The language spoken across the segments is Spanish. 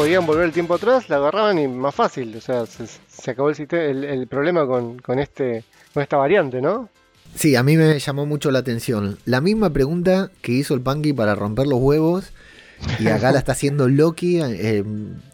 podían volver el tiempo atrás, la agarraban y más fácil. O sea, se, acabó el, el, problema con, con, este, con esta variante, ¿no? Sí, a mí me llamó mucho la atención. La misma pregunta que hizo el Punky para romper los huevos. Y acá la está haciendo Loki. Eh,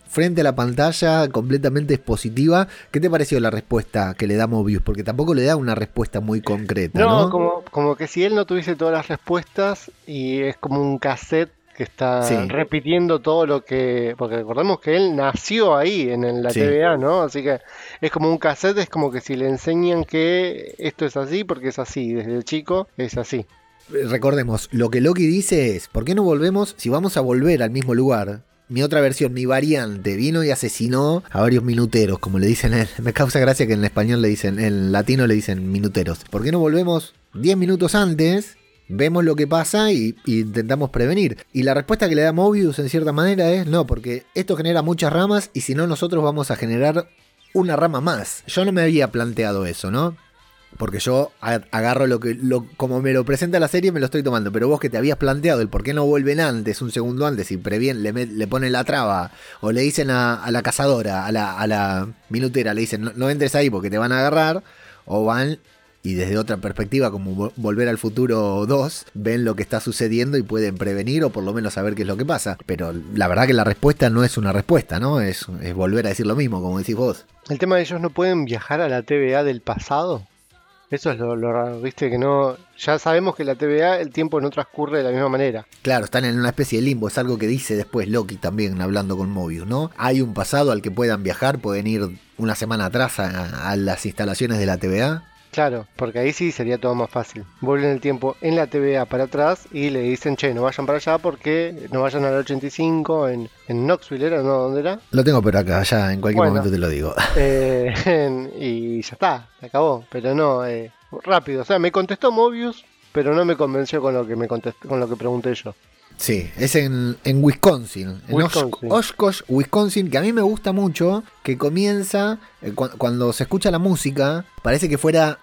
frente a la pantalla, completamente expositiva. ¿Qué te pareció la respuesta que le da Mobius? Porque tampoco le da una respuesta muy concreta. No, Como, como que si él no tuviese todas las respuestas y es como un cassette que está repitiendo todo lo que. Porque recordemos que él nació ahí en la TVA, ¿no? Así que es como un cassette, es como que si le enseñan que esto es así, porque es así, desde el chico es así. Recordemos, lo que Loki dice es: ¿por qué no volvemos? Si vamos a volver al mismo lugar, mi otra versión, mi variante, vino y asesinó a varios minuteros, como le dicen él. Me causa gracia que en español le dicen, en latino le dicen minuteros. ¿Por qué no volvemos 10 minutos antes? Vemos lo que pasa y, intentamos prevenir. Y la respuesta que le da Mobius en cierta manera es no, porque esto genera muchas ramas y si no nosotros vamos a generar una rama más. Yo no me había planteado eso, ¿no? Porque yo agarro lo que, como me lo presenta la serie, me lo estoy tomando. Pero vos que te habías planteado el por qué no vuelven antes, un segundo antes, y previen, le, le ponen la traba, o le dicen a, la cazadora, a la, a la, minutera, le dicen no, entres ahí porque te van a agarrar, o van y desde otra perspectiva, como Volver al Futuro 2, ven lo que está sucediendo y pueden prevenir o por lo menos saber qué es lo que pasa. Pero la verdad que la respuesta no es una respuesta, ¿no? Es, es volver a decir lo mismo, como decís vos. El tema de ellos no pueden viajar a la TVA del pasado. Eso es lo, raro, viste, que no. Ya sabemos que la TVA el tiempo no transcurre de la misma manera. Claro, están en una especie de limbo, es algo que dice después Loki también hablando con Mobius, ¿no? Hay un pasado al que puedan viajar, pueden ir una semana atrás a las instalaciones de la TVA. Claro, porque ahí sí sería todo más fácil. Vuelven el tiempo en la TVA para atrás y le dicen, che, no vayan para allá porque no vayan al 85 en, en Knoxville, ¿era? ¿No? ¿Dónde era? Lo tengo por acá, ya en cualquier momento te lo digo. Eh, y ya está, se acabó. Pero no, eh, rápido. O sea, me contestó Mobius, pero no me convenció con lo que me contestó, con lo que pregunté yo. Sí, es en, Wisconsin, en Oshkosh, Wisconsin, que a mí me gusta mucho, que comienza, eh, cuando se escucha la música, parece que fuera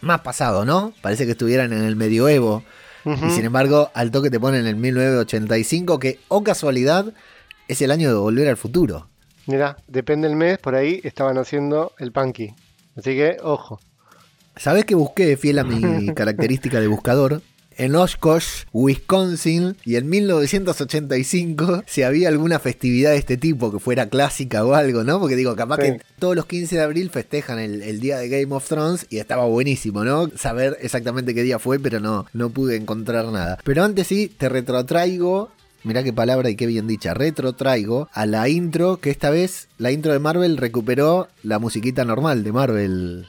más pasado, ¿no? Parece que estuvieran en el medioevo. Y sin embargo, al toque te ponen en 1985, que, o casualidad, es el año de volver al futuro. Mira, depende del mes, por ahí estaban haciendo el punky. Así que, ojo. ¿Sabes que busqué, fiel a mi característica de buscador? En Oshkosh, Wisconsin, y en 1985 si había alguna festividad de este tipo que fuera clásica o algo, ¿no? Porque digo, capaz que todos los 15 de abril festejan el, día de Game of Thrones y estaba buenísimo, ¿no? Saber exactamente qué día fue, pero no, no pude encontrar nada. Pero antes sí, te retrotraigo mirá qué palabra y qué bien dicha, retrotraigo a la intro, que esta vez la intro de Marvel recuperó la musiquita normal de Marvel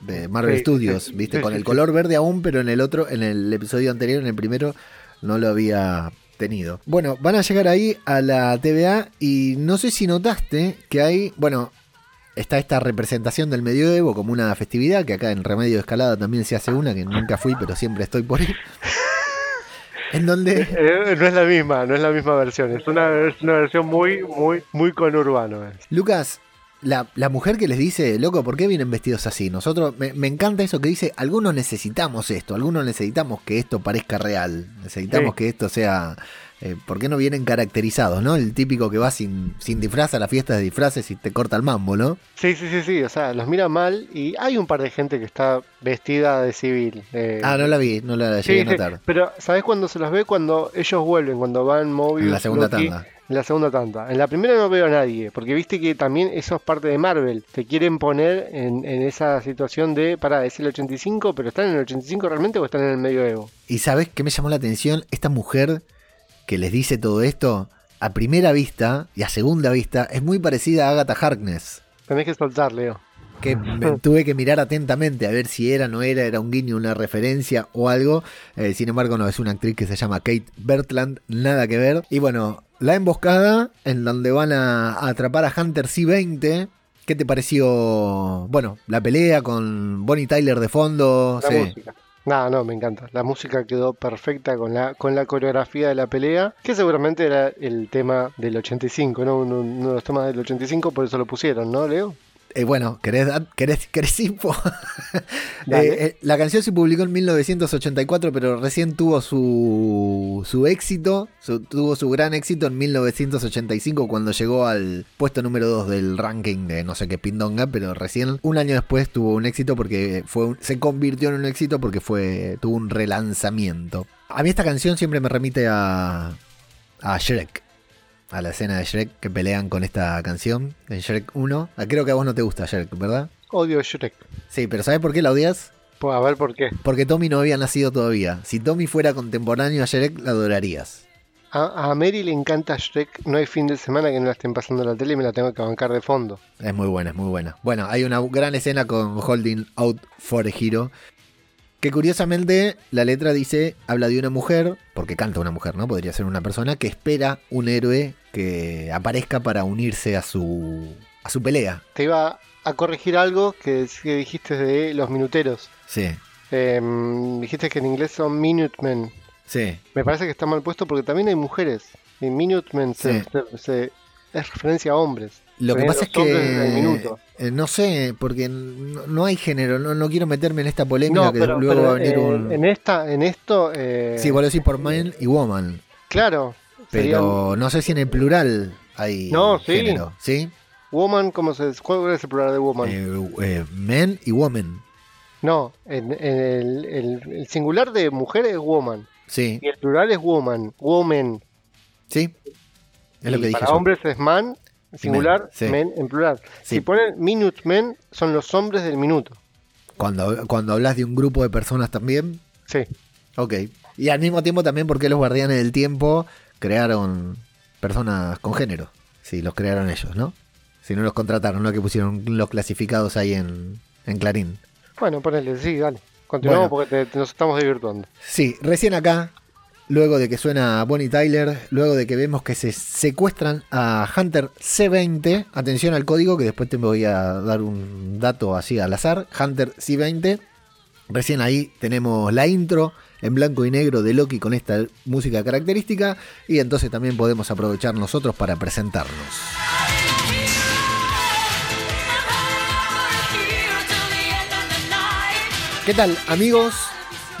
de Marvel Studios, ¿viste? Con el color verde aún, pero en el otro, en el episodio anterior, en el primero, no lo había tenido. Bueno, van a llegar ahí a la TVA y no sé si notaste que hay, bueno, está esta representación del medioevo como una festividad, que acá en Remedio de Escalada también se hace una, que nunca fui, pero siempre estoy por ahí. en donde... Eh, no es la misma, no es la misma versión, es una, una versión muy, muy, muy conurbano. Lucas, la, mujer que les dice, loco, ¿por qué vienen vestidos así? Nosotros, me, encanta eso que dice, algunos necesitamos esto, algunos necesitamos que esto parezca real, necesitamos que esto sea, eh, ¿por qué no vienen caracterizados, no? El típico que va sin, sin disfraz a la fiesta de disfraces y te corta el mambo, ¿no? Sí, sí, sí, sí, o sea, los mira mal y hay un par de gente que está vestida de civil. Eh, ah, no la vi, no la llegué a notar. pero, ¿sabes cuándo se los ve? Cuando ellos vuelven, cuando van móviles. En la segunda tanda en la segunda tanda. En la primera no veo a nadie, porque viste que también eso es parte de Marvel. Te quieren poner en, esa situación de, para, es el 85, pero ¿están en el 85 realmente o están en el medioevo? ¿Y sabes qué me llamó la atención? Esta mujer que les dice todo esto, a primera vista y a segunda vista, es muy parecida a Agatha Harkness. Tenés que soltar, Leo que tuve que mirar atentamente a ver si era, no era, era un guiño, una referencia o algo. Eh, sin embargo, no, es una actriz que se llama Kate Bertland, nada que ver. Y bueno, la emboscada, en donde van a, atrapar a Hunter C-20. ¿Qué te pareció, bueno, la pelea con Bonnie Tyler de fondo? La música. No, no, me encanta. La música quedó perfecta con la, con la coreografía de la pelea, que seguramente era el tema del 85, ¿no? Uno, uno de los temas del 85, por eso lo pusieron, ¿no, Leo? Eh, bueno, ¿querés, querés, querés info? Eh, eh, la canción se publicó en 1984, pero recién tuvo su, su éxito, tuvo su gran éxito en 1985 cuando llegó al puesto número 2 del ranking de no sé qué pindonga, pero recién un año después tuvo un éxito porque fue se convirtió en un éxito porque fue tuvo un relanzamiento. A mí esta canción siempre me remite a, a Shrek a la escena de Shrek que pelean con esta canción en Shrek 1. Ah, creo que a vos no te gusta Shrek, ¿verdad? Odio Shrek. Sí, pero ¿sabes por qué la odias? Pues a ver por qué. Porque Tommy no había nacido todavía. Si Tommy fuera contemporáneo a Shrek, la adorarías. A, Mary le encanta Shrek. No hay fin de semana que no la estén pasando la tele y me la tengo que bancar de fondo. Es muy buena, es muy buena. Bueno, hay una gran escena con Holding Out for a Hero que curiosamente la letra dice, habla de una mujer, porque canta una mujer, ¿no? Podría ser una persona que espera un héroe que aparezca para unirse a su, a su pelea. Te iba a corregir algo que, dijiste de los minuteros. Sí. Em, dijiste que en inglés son Minutemen. Sí. Me parece que está mal puesto porque también hay mujeres. Y Minutemen se, es referencia a hombres. Lo que pasa es que eh, no sé, porque no, hay género, no, quiero meterme en esta polémica que luego va a venir un... En esta, en esto... Eh... Sí, vos decís por man y woman. Claro. Pero no sé si en el plural hay no, sí. género, ¿sí? Woman, ¿cómo se ¿cuál es el plural de woman? Eh, eh, men y woman. No, en, el, el, singular de mujer es woman. Sí. Y el plural es woman, woman. Sí. Es lo que dije. Para hombres es man singular, men, en plural. Si ponen minute men, son los hombres del minuto. Cuando, cuando hablas de un grupo de personas también. Sí. Ok. Y al mismo tiempo también porque los guardianes del tiempo crearon personas con género. Si los crearon ellos, ¿no? Si no los contrataron, no que pusieron los clasificados ahí en, en Clarín. Bueno, ponele, sí, dale. Continuamos porque nos estamos divirtiendo. Sí, recién acá luego de que suena Bonnie Tyler, luego de que vemos que se secuestran a Hunter C20, atención al código que después te voy a dar un dato así al azar, Hunter C20, recién ahí tenemos la intro en blanco y negro de Loki con esta música característica y entonces también podemos aprovechar nosotros para presentarnos. ¿Qué tal amigos?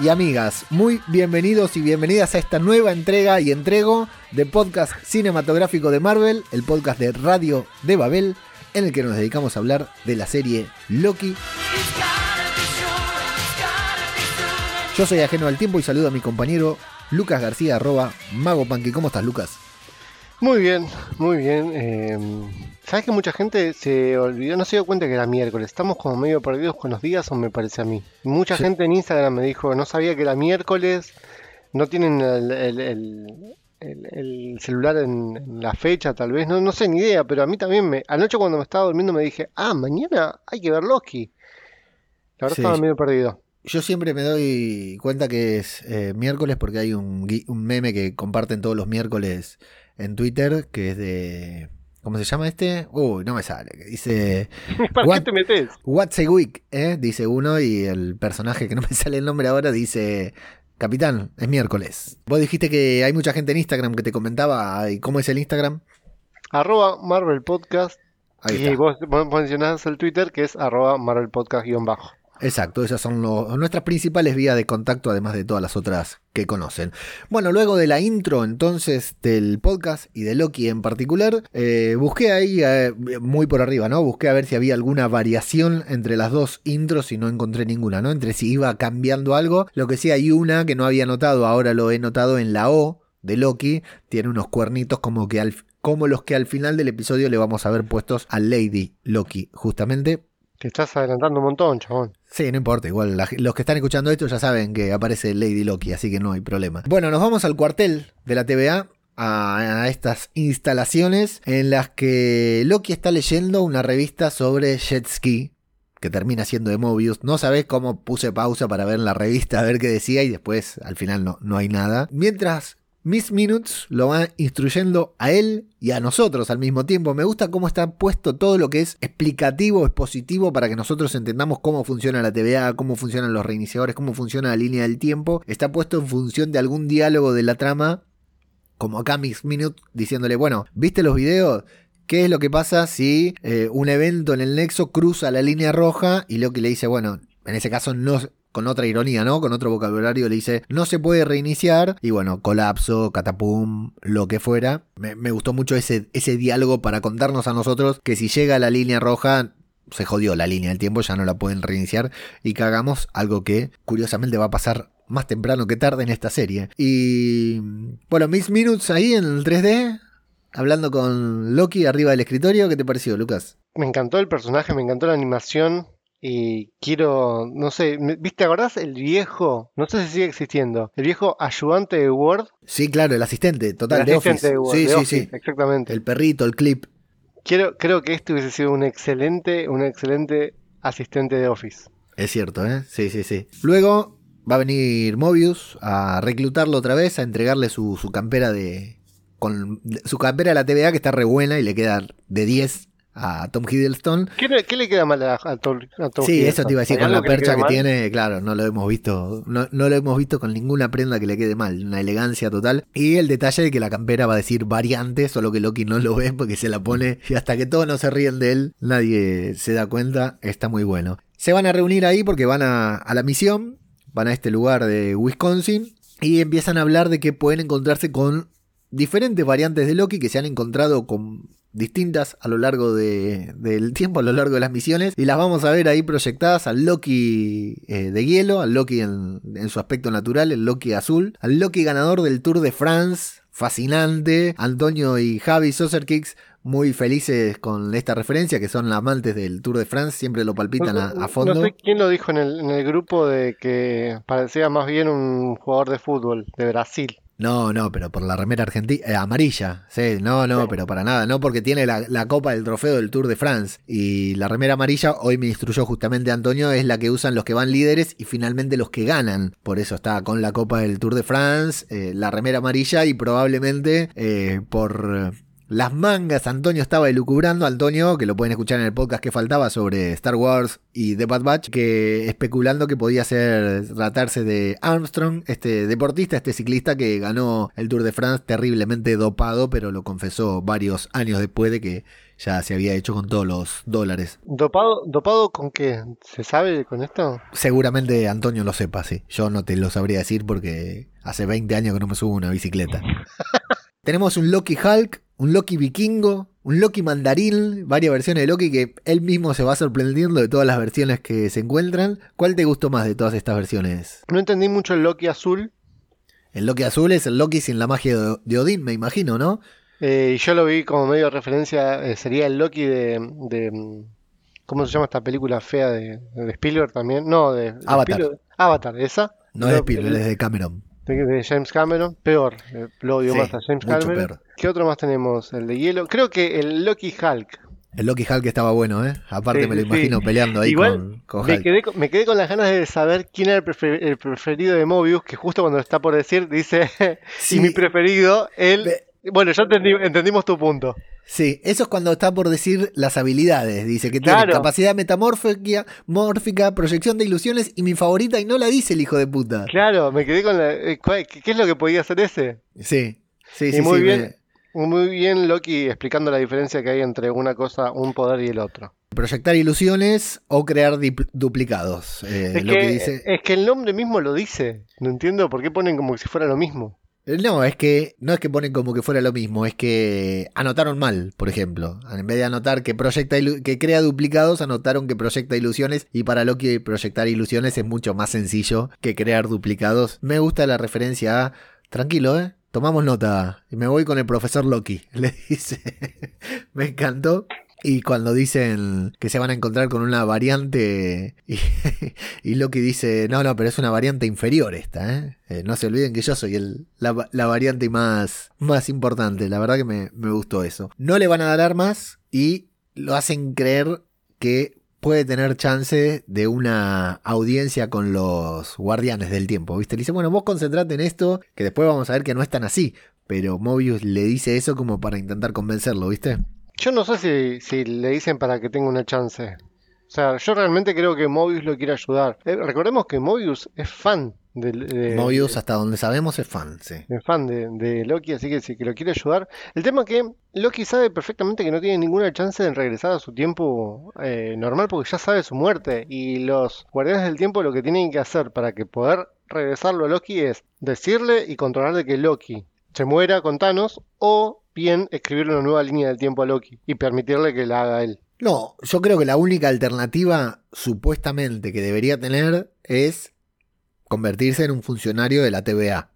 Y amigas, muy bienvenidos y bienvenidas a esta nueva entrega y entrego de podcast cinematográfico de Marvel, el podcast de Radio de Babel, en el que nos dedicamos a hablar de la serie Loki. Yo soy ajeno al tiempo y saludo a mi compañero Lucas García, arroba Mago ¿Cómo estás, Lucas? Muy bien, muy bien. Em, ¿Sabes que mucha gente se olvidó, no se dio cuenta que era miércoles? Estamos como medio perdidos con los días, o me parece a mí. Mucha gente en Instagram me dijo, no sabía que era miércoles, no tienen el, celular en, la fecha, tal vez, no, no sé ni idea, pero a mí también me. Anoche cuando me estaba durmiendo me dije, ah, mañana hay que ver Loki. La verdad estaba medio perdido. Yo siempre me doy cuenta que es eh, miércoles porque hay un, un meme que comparten todos los miércoles en Twitter que es de ¿Cómo se llama este? Uy, no me sale. Dice. ¿Para qué te metes? What's a week? ¿eh? Dice uno y el personaje que no me sale el nombre ahora dice. Capitán, es miércoles. Vos dijiste que hay mucha gente en Instagram que te comentaba. ¿Y cómo es el Instagram? Arroba Marvel Podcast. Ahí y vos mencionás el Twitter que es arroba Marvel Podcast-bajo. Exacto, esas son nuestras principales vías de contacto, además de todas las otras que conocen. Bueno, luego de la intro entonces del podcast y de Loki en particular, eh, busqué ahí eh, muy por arriba, ¿no? Busqué a ver si había alguna variación entre las dos intros y no encontré ninguna, ¿no? Entre si iba cambiando algo. Lo que sí hay una que no había notado, ahora lo he notado en la O de Loki, tiene unos cuernitos como que como los que al final del episodio le vamos a ver puestos a Lady Loki, justamente te estás adelantando un montón, chabón. Sí, no importa, igual los que están escuchando esto ya saben que aparece Lady Loki, así que no hay problema. Bueno, nos vamos al cuartel de la TVA, a, estas instalaciones en las que Loki está leyendo una revista sobre jet ski, que termina siendo de Mobius. No sabés cómo puse pausa para ver la revista, a ver qué decía y después al final no, no hay nada. Mientras Miss Minutes lo va instruyendo a él y a nosotros al mismo tiempo. Me gusta cómo está puesto todo lo que es explicativo, expositivo, para que nosotros entendamos cómo funciona la TVA, cómo funcionan los reiniciadores, cómo funciona la línea del tiempo. Está puesto en función de algún diálogo de la trama, como acá Miss Minutes diciéndole, bueno, ¿viste los videos? ¿qué es lo que pasa si eh, un evento en el nexo cruza la línea roja y Loki le dice, bueno, en ese caso no, con otra ironía, ¿no? Con otro vocabulario le dice, no se puede reiniciar. Y bueno, colapso, catapum, lo que fuera. Me, gustó mucho ese, ese diálogo para contarnos a nosotros que si llega a la línea roja, se jodió la línea del tiempo, ya no la pueden reiniciar. Y que hagamos algo que curiosamente va a pasar más temprano que tarde en esta serie. Y bueno, Miss Minutes ahí en el 3D, hablando con Loki arriba del escritorio. ¿Qué te pareció, Lucas? Me encantó el personaje, me encantó la animación. Y quiero, no sé, ¿viste, acordás el viejo? No sé si sigue existiendo. El viejo ayudante de Word. Sí, claro, el asistente, total, de Office. sí, sí, sí. Exactamente. El perrito, el clip. Quiero, creo que este hubiese sido un excelente, un excelente asistente de Office. Es cierto, ¿eh? Sí, sí, sí. Luego va a venir Mobius a reclutarlo otra vez, a entregarle su, su campera de. Con su campera de la TVA que está re buena y le queda de 10 a Tom Hiddleston. ¿Qué, le queda mal a, Tom, Sí, eso te iba a decir, con la percha que, tiene, claro, no lo hemos visto, no, no, lo hemos visto con ninguna prenda que le quede mal, una elegancia total. Y el detalle de que la campera va a decir variante, solo que Loki no lo ve porque se la pone y hasta que todos no se ríen de él, nadie se da cuenta, está muy bueno. Se van a reunir ahí porque van a, a la misión, van a este lugar de Wisconsin y empiezan a hablar de que pueden encontrarse con diferentes variantes de Loki que se han encontrado con distintas a lo largo del tiempo, a lo largo de las misiones, y las vamos a ver ahí proyectadas al Loki eh, de hielo, al Loki en, su aspecto natural, el Loki azul, al Loki ganador del Tour de France, fascinante, Antonio y Javi Soserkicks muy felices con esta referencia, que son amantes del Tour de France, siempre lo palpitan a, fondo. No sé quién lo dijo en el, en el grupo de que parecía más bien un jugador de fútbol de Brasil. No, no, pero por la remera argentina, eh, amarilla, sí, no, no, pero para nada, no porque tiene la, copa del trofeo del Tour de France y la remera amarilla, hoy me instruyó justamente Antonio, es la que usan los que van líderes y finalmente los que ganan, por eso está con la copa del Tour de France, eh, la remera amarilla y probablemente eh, por las mangas Antonio estaba elucubrando, Antonio, que lo pueden escuchar en el podcast que faltaba sobre Star Wars y The Bad Batch, que especulando que podía ser tratarse de Armstrong, este deportista, este ciclista que ganó el Tour de France terriblemente dopado, pero lo confesó varios años después de que ya se había hecho con todos los dólares. ¿Dopado, dopado con qué? ¿Se sabe con esto? Seguramente Antonio lo sepa, sí. Yo no te lo sabría decir porque hace 20 años que no me subo una bicicleta. Tenemos un Loki Hulk un Loki vikingo, un Loki mandarín, varias versiones de Loki que él mismo se va sorprendiendo de todas las versiones que se encuentran. ¿Cuál te gustó más de todas estas versiones? No entendí mucho el Loki azul. El Loki azul es el Loki sin la magia de Odín, me imagino, ¿no? Eh, yo lo vi como medio de referencia, eh, sería el Loki de, ¿Cómo se llama esta película fea de, Spielberg también? No, de... Avatar. Avatar, esa. No es de Spielberg, es de Cameron de James Cameron, peor, eh, lo odio más a James Cameron. ¿Qué otro más tenemos? El de hielo. Creo que el Loki Hulk. El Loki Hulk estaba bueno, ¿eh? Aparte me lo imagino peleando ahí con, con me, quedé, me, quedé, con las ganas de saber quién era el, preferido de Mobius, que justo cuando está por decir dice, sí. y mi preferido, él... Bueno, ya entendimos tu punto. Sí, eso es cuando está por decir las habilidades. Dice que tiene capacidad metamórfica, mórfica, proyección de ilusiones y mi favorita y no la dice el hijo de puta. Claro, me quedé con la... Eh, ¿Qué es lo que podía hacer ese? Sí, sí, sí. Muy bien. Muy bien Loki explicando la diferencia que hay entre una cosa, un poder y el otro. Proyectar ilusiones o crear duplicados. Eh, es, que, dice... es que el nombre mismo lo dice. No entiendo por qué ponen como si fuera lo mismo. No, es que no es que ponen como que fuera lo mismo, es que anotaron mal, por ejemplo. En vez de anotar que proyecta que crea duplicados, anotaron que proyecta ilusiones y para Loki proyectar ilusiones es mucho más sencillo que crear duplicados. Me gusta la referencia a tranquilo, ¿eh? Tomamos nota. Y me voy con el profesor Loki. Le dice. me encantó. Y cuando dicen que se van a encontrar con una variante y, Loki dice, no, no, pero es una variante inferior esta, ¿eh? eh no se olviden que yo soy el, la, variante más, más importante, la verdad que me, me gustó eso. No le van a dar armas y lo hacen creer que puede tener chance de una audiencia con los guardianes del tiempo, ¿viste? Le dice, bueno, vos concentrate en esto, que después vamos a ver que no es tan así. Pero Mobius le dice eso como para intentar convencerlo, ¿viste? Yo no sé si, le dicen para que tenga una chance. O sea, yo realmente creo que Mobius lo quiere ayudar. Eh, recordemos que Mobius es fan Mobius, hasta donde sabemos, es fan, sí. Es fan de, Loki, así que si que lo quiere ayudar. El tema es que Loki sabe perfectamente que no tiene ninguna chance de regresar a su tiempo eh, normal porque ya sabe su muerte. Y los guardianes del tiempo lo que tienen que hacer para que poder regresarlo a Loki es decirle y controlar de que Loki se muera con Thanos o bien escribirle una nueva línea del tiempo a Loki y permitirle que la haga él. No, yo creo que la única alternativa supuestamente que debería tener es convertirse en un funcionario de la TVA.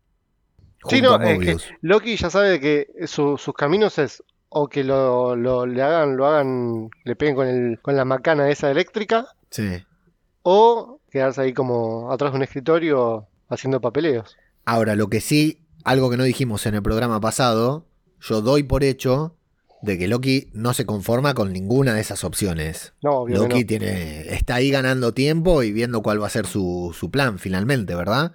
Sí, no, es que Loki ya sabe que sus caminos es o que lo, le hagan, lo hagan, le peguen con, el, con la macana esa eléctrica. Sí. O quedarse ahí como atrás de un escritorio haciendo papeleos. Ahora, lo que sí, algo que no dijimos en el programa pasado, yo doy por hecho de que Loki no se conforma con ninguna de esas opciones. No, Loki tiene, está ahí ganando tiempo y viendo cuál va a ser su, su plan finalmente, ¿verdad?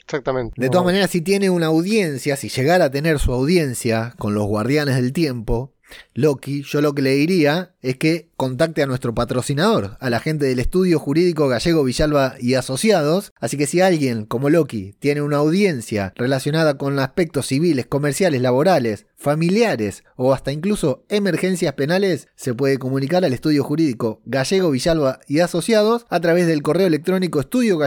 Exactamente. De todas maneras, si tiene una audiencia, si llegara a tener su audiencia con los guardianes del tiempo, Loki, yo lo que le diría es que contacte a nuestro patrocinador, a la gente del estudio jurídico gallego Villalba y Asociados. Así que si alguien como Loki tiene una audiencia relacionada con aspectos civiles, comerciales, laborales, familiares o hasta incluso emergencias penales, se puede comunicar al estudio jurídico gallego Villalba y Asociados a través del correo electrónico estudio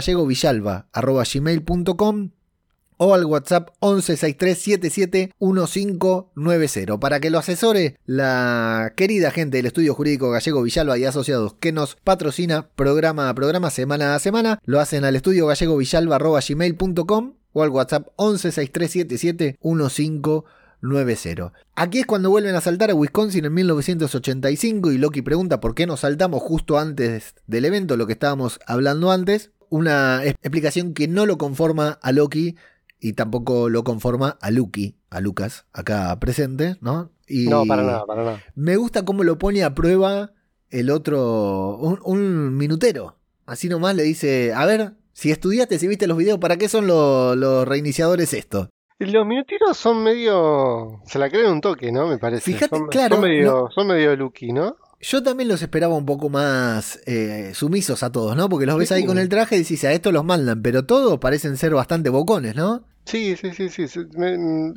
o al WhatsApp 1163771590 para que lo asesore la querida gente del Estudio Jurídico Gallego Villalba y Asociados que nos patrocina programa a programa, semana a semana. Lo hacen al estudio gallego villalba.gmail.com o al WhatsApp 1163771590. Aquí es cuando vuelven a saltar a Wisconsin en 1985 y Loki pregunta por qué nos saltamos justo antes del evento, lo que estábamos hablando antes. Una explicación que no lo conforma a Loki y tampoco lo conforma a Lucky, a Lucas, acá presente, ¿no? Y no, para nada, para nada. Me gusta cómo lo pone a prueba el otro, un, minutero. Así nomás le dice, a ver, si estudiaste, si viste los videos, ¿para qué son los, reiniciadores esto? Los minuteros son medio. Se la creen un toque, ¿no? Me parece. Fíjate, son, claro. Son medio, son medio Lucky, ¿no? Yo también los esperaba un poco más eh, sumisos a todos, ¿no? Porque los ves ahí con el traje y dices, a esto los mandan, pero todos parecen ser bastante bocones, ¿no? Sí, sí, sí, sí. Mm,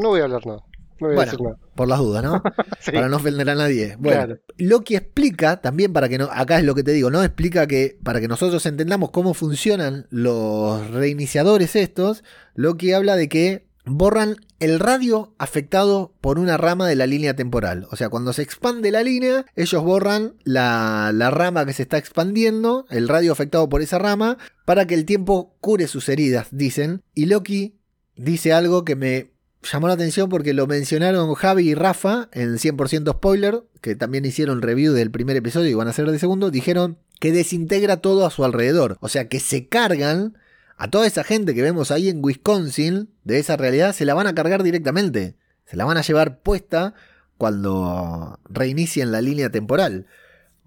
no, voy a hablar nada. No voy a decir nada. Por las dudas, ¿no? Para no ofender a nadie. Bueno, Loki explica también para que no. Acá es lo que te digo, ¿no? Explica que para que nosotros entendamos cómo funcionan los reiniciadores estos, Loki habla de que borran el radio afectado por una rama de la línea temporal. O sea, cuando se expande la línea, ellos borran la, la, rama que se está expandiendo, el radio afectado por esa rama, para que el tiempo cure sus heridas, dicen. Y Loki dice algo que me llamó la atención porque lo mencionaron Javi y Rafa en 100% spoiler, que también hicieron review del primer episodio y van a ser de segundo, dijeron que desintegra todo a su alrededor. O sea, que se cargan a toda esa gente que vemos ahí en Wisconsin, de esa realidad, se la van a cargar directamente. Se la van a llevar puesta cuando reinicien la línea temporal.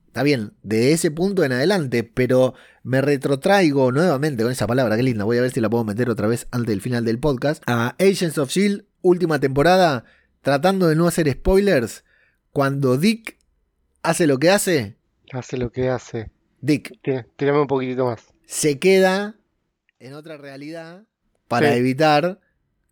Está bien, de ese punto en adelante, pero me retrotraigo nuevamente con esa palabra, qué linda, voy a ver si la puedo meter otra vez antes del final del podcast, a Agents of Shield, última temporada, tratando de no hacer spoilers, cuando Dick hace lo que hace. Hace lo que hace. Dick. Tírame un poquitito más. Se queda en otra realidad para evitar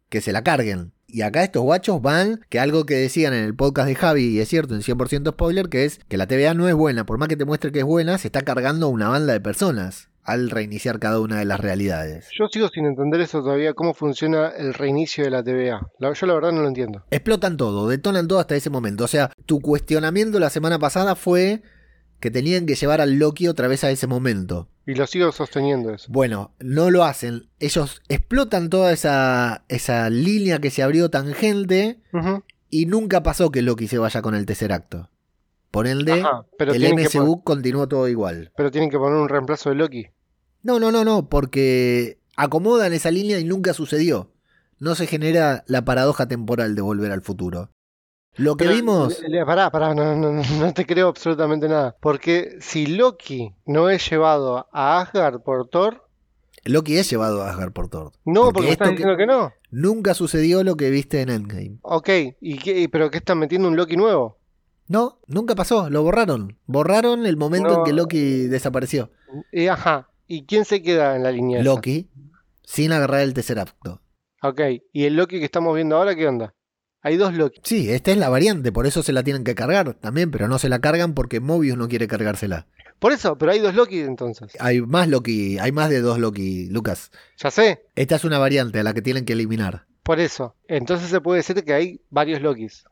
que se la carguen. Y acá estos guachos van, que algo que decían en el podcast de Javi, y es cierto, en 100% spoiler, que es que la TVA no es buena, por más que te muestre que es buena, se está cargando una banda de personas al reiniciar cada una de las realidades. Yo sigo sin entender eso todavía, cómo funciona el reinicio de la TVA. Yo la verdad no lo entiendo. Explotan todo, detonan todo hasta ese momento. O sea, tu cuestionamiento la semana pasada fue que tenían que llevar al Loki otra vez a ese momento. Y lo sigo sosteniendo eso. Bueno, no lo hacen. Ellos explotan toda esa, esa línea que se abrió tangente y nunca pasó que Loki se vaya con el tercer acto. Por ende, el MCU continuó todo igual. Pero tienen que poner un reemplazo de Loki. No, no, no, no, porque acomodan esa línea y nunca sucedió. No se genera la paradoja temporal de volver al futuro. Lo que vimos. Pará, pará, no, no, no, te creo absolutamente nada. Porque si Loki no es llevado a Asgard por Thor. Loki es llevado a Asgard por Thor. No, porque, estás diciendo que, no. Nunca sucedió lo que viste en Endgame. Ok, ¿y qué, pero qué están metiendo un Loki nuevo? No, nunca pasó, lo borraron. Borraron el momento en que Loki desapareció. Y ajá, ¿Y quién se queda en la línea? esa? Loki, sin agarrar el Tesseracto. Ok, ¿y el Loki que estamos viendo ahora qué onda? Hay dos Loki. Sí, esta es la variante, por eso se la tienen que cargar también, pero no se la cargan porque Mobius no quiere cargársela. Por eso, pero hay dos Loki entonces. Hay más Loki, hay más de dos Loki, Lucas. Ya sé, Esta es una variante a la que tienen que eliminar. por eso. Entonces se puede decir que hay varios Lokis.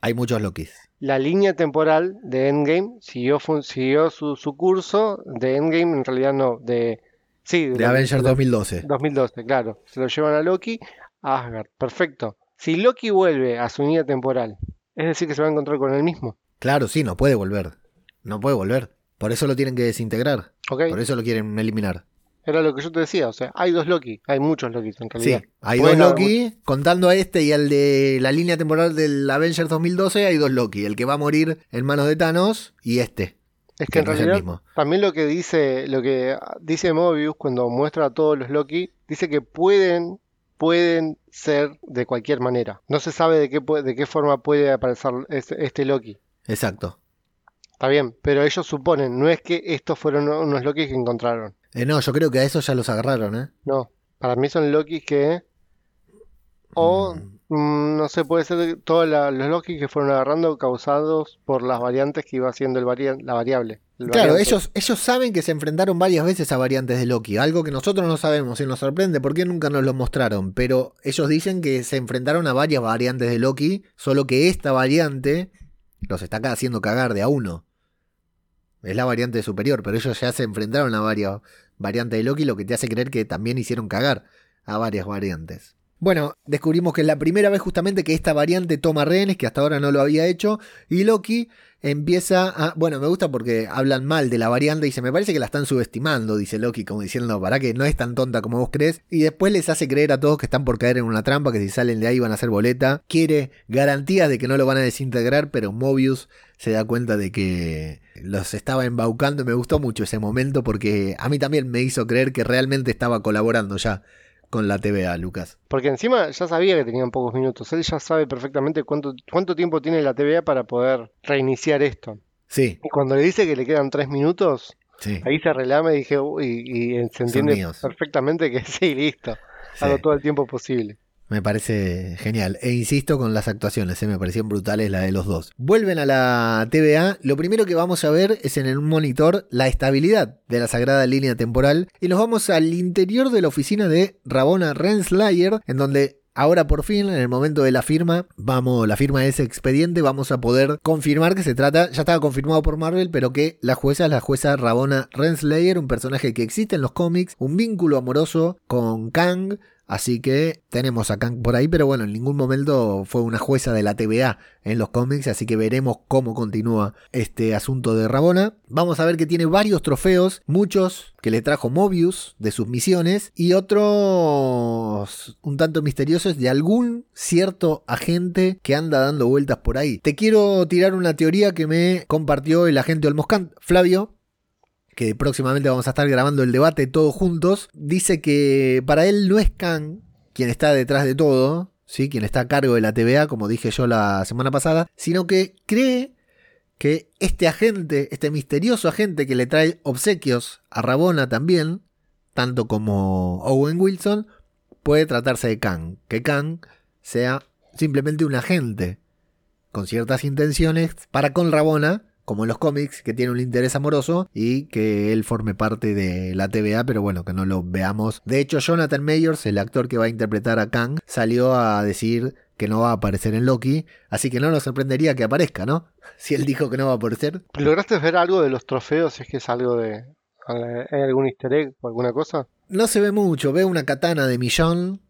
Hay muchos Lokis. La línea temporal de Endgame siguió, fun- siguió su, su curso. De Endgame, en realidad no, de. Sí, De Avengers 2012. 2012, claro. Se lo llevan a Loki, a Asgard. Perfecto. Si Loki vuelve a su línea temporal, es decir, que se va a encontrar con él mismo. Claro, sí, no puede volver. No puede volver. Por eso lo tienen que desintegrar. Por eso lo quieren eliminar. Era lo que yo te decía. O sea, hay dos Loki. Hay muchos Loki en Sí, realidad. hay Pueden dos Loki, contando a este y al de la línea temporal del Avengers 2012, hay dos Loki. El que va a morir en manos de Thanos y este. Es que que en no realidad mismo. también lo que dice lo que dice Mobius cuando muestra a todos los Loki dice que pueden pueden ser de cualquier manera. No se sabe de qué de qué forma puede aparecer este, este Loki. Exacto. Está bien, pero ellos suponen, no es que estos fueron unos Loki que encontraron. Eh, no, yo creo que a esos ya los agarraron, ¿eh? No, para mí son Loki que o mm, no sé, puede ser todos los Loki que fueron agarrando causados por las variantes que iba haciendo el varia- la variable. el Claro, variante. ellos, ellos saben que se enfrentaron varias veces a variantes de Loki, algo que nosotros no sabemos y nos sorprende porque nunca nos lo mostraron, pero ellos dicen que se enfrentaron a varias variantes de Loki, solo que esta variante los está haciendo cagar de a uno. Es la variante superior, pero ellos ya se enfrentaron a varias variantes de Loki, lo que te hace creer que también hicieron cagar a varias variantes. Bueno, descubrimos que es la primera vez justamente que esta variante toma rehenes, que hasta ahora no lo había hecho, y Loki empieza a... Bueno, me gusta porque hablan mal de la variante y dice, me parece que la están subestimando, dice Loki, como diciendo, para que no es tan tonta como vos crees, y después les hace creer a todos que están por caer en una trampa, que si salen de ahí van a hacer boleta, quiere garantías de que no lo van a desintegrar, pero Mobius se da cuenta de que los estaba embaucando. Me gustó mucho ese momento porque a mí también me hizo creer que realmente estaba colaborando ya con la TVA, Lucas. Porque encima ya sabía que tenían pocos minutos. Él ya sabe perfectamente cuánto, cuánto tiempo tiene la TVA para poder reiniciar esto. Sí, Y cuando le dice que le quedan tres minutos, sí. ahí se relame y dije, uy, y, y se entiende perfectamente que sí, listo. sí. Hago todo el tiempo posible. Me parece genial. E insisto con las actuaciones, ¿eh? me parecieron brutales la de los dos. Vuelven a la TVA. Lo primero que vamos a ver es en un monitor la estabilidad de la sagrada línea temporal. Y nos vamos al interior de la oficina de Rabona Renslayer, en donde Ahora por fin, en el momento de la firma, vamos, la firma de ese expediente, vamos a poder confirmar que se trata, ya estaba confirmado por Marvel, pero que la jueza es la jueza Rabona Renslayer, un personaje que existe en los cómics, un vínculo amoroso con Kang, Así que tenemos a Kang por ahí, pero bueno, en ningún momento fue una jueza de la TVA en los cómics, así que veremos cómo continúa este asunto de Rabona. Vamos a ver que tiene varios trofeos, muchos que le trajo Mobius de sus misiones y otros un tanto misteriosos de algún cierto agente que anda dando vueltas por ahí. Te quiero tirar una teoría que me compartió el agente Olmoscant, Flavio, que próximamente vamos a estar grabando el debate todos juntos, dice que para él no es Kang quien está detrás de todo, ¿sí? quien está a cargo de la TVA, como dije yo la semana pasada, sino que cree que este agente, este misterioso agente que le trae obsequios a Rabona también, tanto como Owen Wilson, puede tratarse de Kang, que Kang sea simplemente un agente con ciertas intenciones para con Rabona, como en los cómics, que tiene un interés amoroso y que él forme parte de la TVA, pero bueno, que no lo veamos. De hecho, Jonathan Mayors, el actor que va a interpretar a Kang, salió a decir que no va a aparecer en Loki, así que no nos sorprendería que aparezca, ¿no? Si él dijo que no va a aparecer. ¿Lograste ver algo de los trofeos? Si es que es algo de... ¿Hay algún easter egg o alguna cosa? No se ve mucho, veo una katana de millón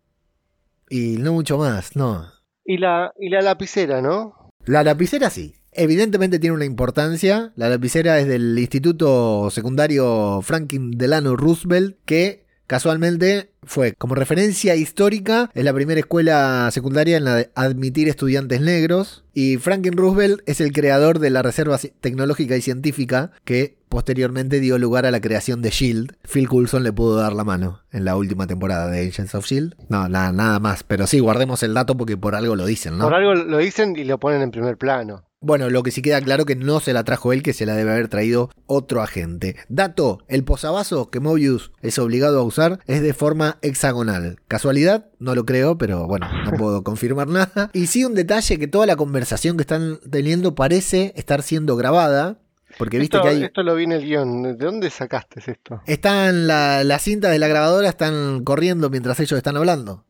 y no mucho más, no. Y la, y la lapicera, ¿no? La lapicera sí. Evidentemente tiene una importancia. La lapicera es del Instituto Secundario Franklin Delano Roosevelt, que casualmente fue como referencia histórica, es la primera escuela secundaria en la de admitir estudiantes negros. Y Franklin Roosevelt es el creador de la Reserva Tecnológica y Científica que posteriormente dio lugar a la creación de Shield. Phil Coulson le pudo dar la mano en la última temporada de Agents of Shield. No, nada, nada más. Pero sí, guardemos el dato porque por algo lo dicen, ¿no? Por algo lo dicen y lo ponen en primer plano. Bueno, lo que sí queda claro que no se la trajo él, que se la debe haber traído otro agente. Dato, el posavasos que Mobius es obligado a usar es de forma hexagonal. ¿Casualidad? No lo creo, pero bueno, no puedo confirmar nada. Y sí un detalle que toda la conversación que están teniendo parece estar siendo grabada. Porque viste esto, que hay... Esto lo vi en el guion. ¿De dónde sacaste esto? Están la, las cintas de la grabadora están corriendo mientras ellos están hablando.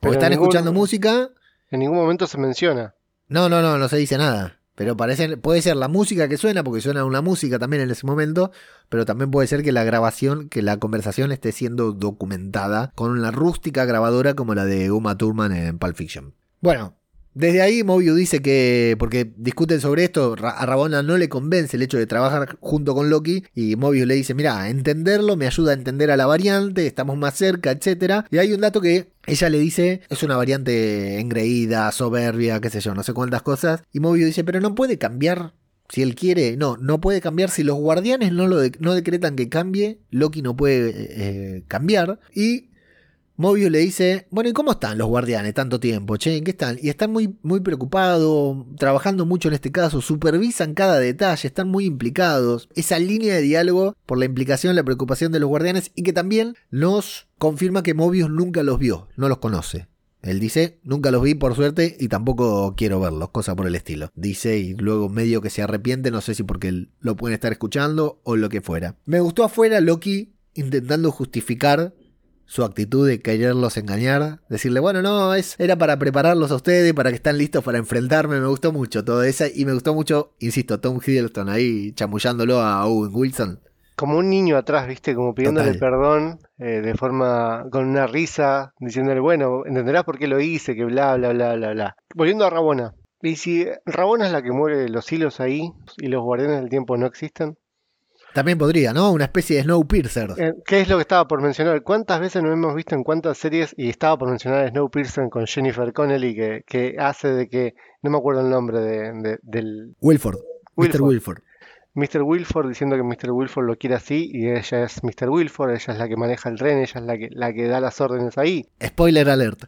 Porque están escuchando música. En ningún momento se menciona. No, no, no, no se dice nada. Pero parece, puede ser la música que suena, porque suena una música también en ese momento, pero también puede ser que la grabación, que la conversación esté siendo documentada con una rústica grabadora como la de Uma Thurman en Pulp Fiction. Bueno, desde ahí Mobius dice que, porque discuten sobre esto, a Rabona no le convence el hecho de trabajar junto con Loki y Mobius le dice, mira, entenderlo me ayuda a entender a la variante, estamos más cerca, etc. Y hay un dato que ella le dice, es una variante engreída, soberbia, qué sé yo, no sé cuántas cosas. Y Mobius dice, pero no puede cambiar si él quiere, no, no puede cambiar. Si los guardianes no, lo no decretan que cambie, Loki no puede eh, cambiar. Y Mobius le dice, bueno, ¿y cómo están los guardianes tanto tiempo? Che, ¿en qué están? Y están muy, muy preocupados, trabajando mucho en este caso, supervisan cada detalle, están muy implicados. Esa línea de diálogo por la implicación, la preocupación de los guardianes y que también nos confirma que Mobius nunca los vio, no los conoce. Él dice, nunca los vi por suerte y tampoco quiero verlos, cosa por el estilo. Dice y luego medio que se arrepiente, no sé si porque lo pueden estar escuchando o lo que fuera. Me gustó afuera Loki intentando justificar su actitud de quererlos engañar, decirle, bueno, no, es, era para prepararlos a ustedes, para que están listos para enfrentarme, me gustó mucho todo eso, y me gustó mucho, insisto, Tom Hiddleston ahí chamullándolo a Owen Wilson. Como un niño atrás, viste, como pidiéndole perdón eh, de forma, con una risa, diciéndole, bueno, entenderás por qué lo hice, que bla, bla, bla, bla, bla. Volviendo a Rabona. Y si Rabona es la que mueve los hilos ahí y los guardianes del tiempo no existen, también podría, ¿no? Una especie de Snowpiercer. Eh, ¿Qué es lo que estaba por mencionar? ¿Cuántas veces nos hemos visto en cuántas series? Y estaba por mencionar Snowpiercer con Jennifer Connelly, que, que hace de que. No me acuerdo el nombre de, del. Wilford. Mr. Wilford. Mr. Wilford diciendo que Mr. Wilford lo quiere así y ella es Mr. Wilford, ella es la que maneja el tren, ella es la que, la que da las órdenes ahí. Spoiler alert.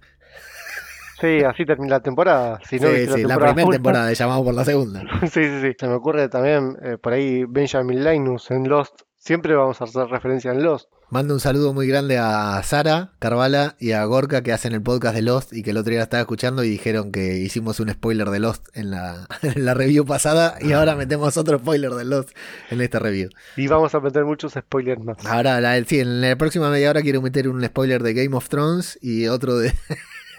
Sí, así termina la temporada. Si no sí, sí, la, primera temporada, llamamos por la segunda. sí, sí, sí. Se me ocurre también eh, por ahí Benjamin Linus en Lost. Siempre vamos a hacer referencia en Lost. Mando un saludo muy grande a Sara Carvala y a Gorka que hacen el podcast de Lost y que el otro día estaba escuchando y dijeron que hicimos un spoiler de Lost en la, en la review pasada y ahora metemos otro spoiler de Lost en esta review. Y vamos a meter muchos spoilers más. Ahora, sí, en la próxima media hora quiero meter un spoiler de Game of Thrones y otro de,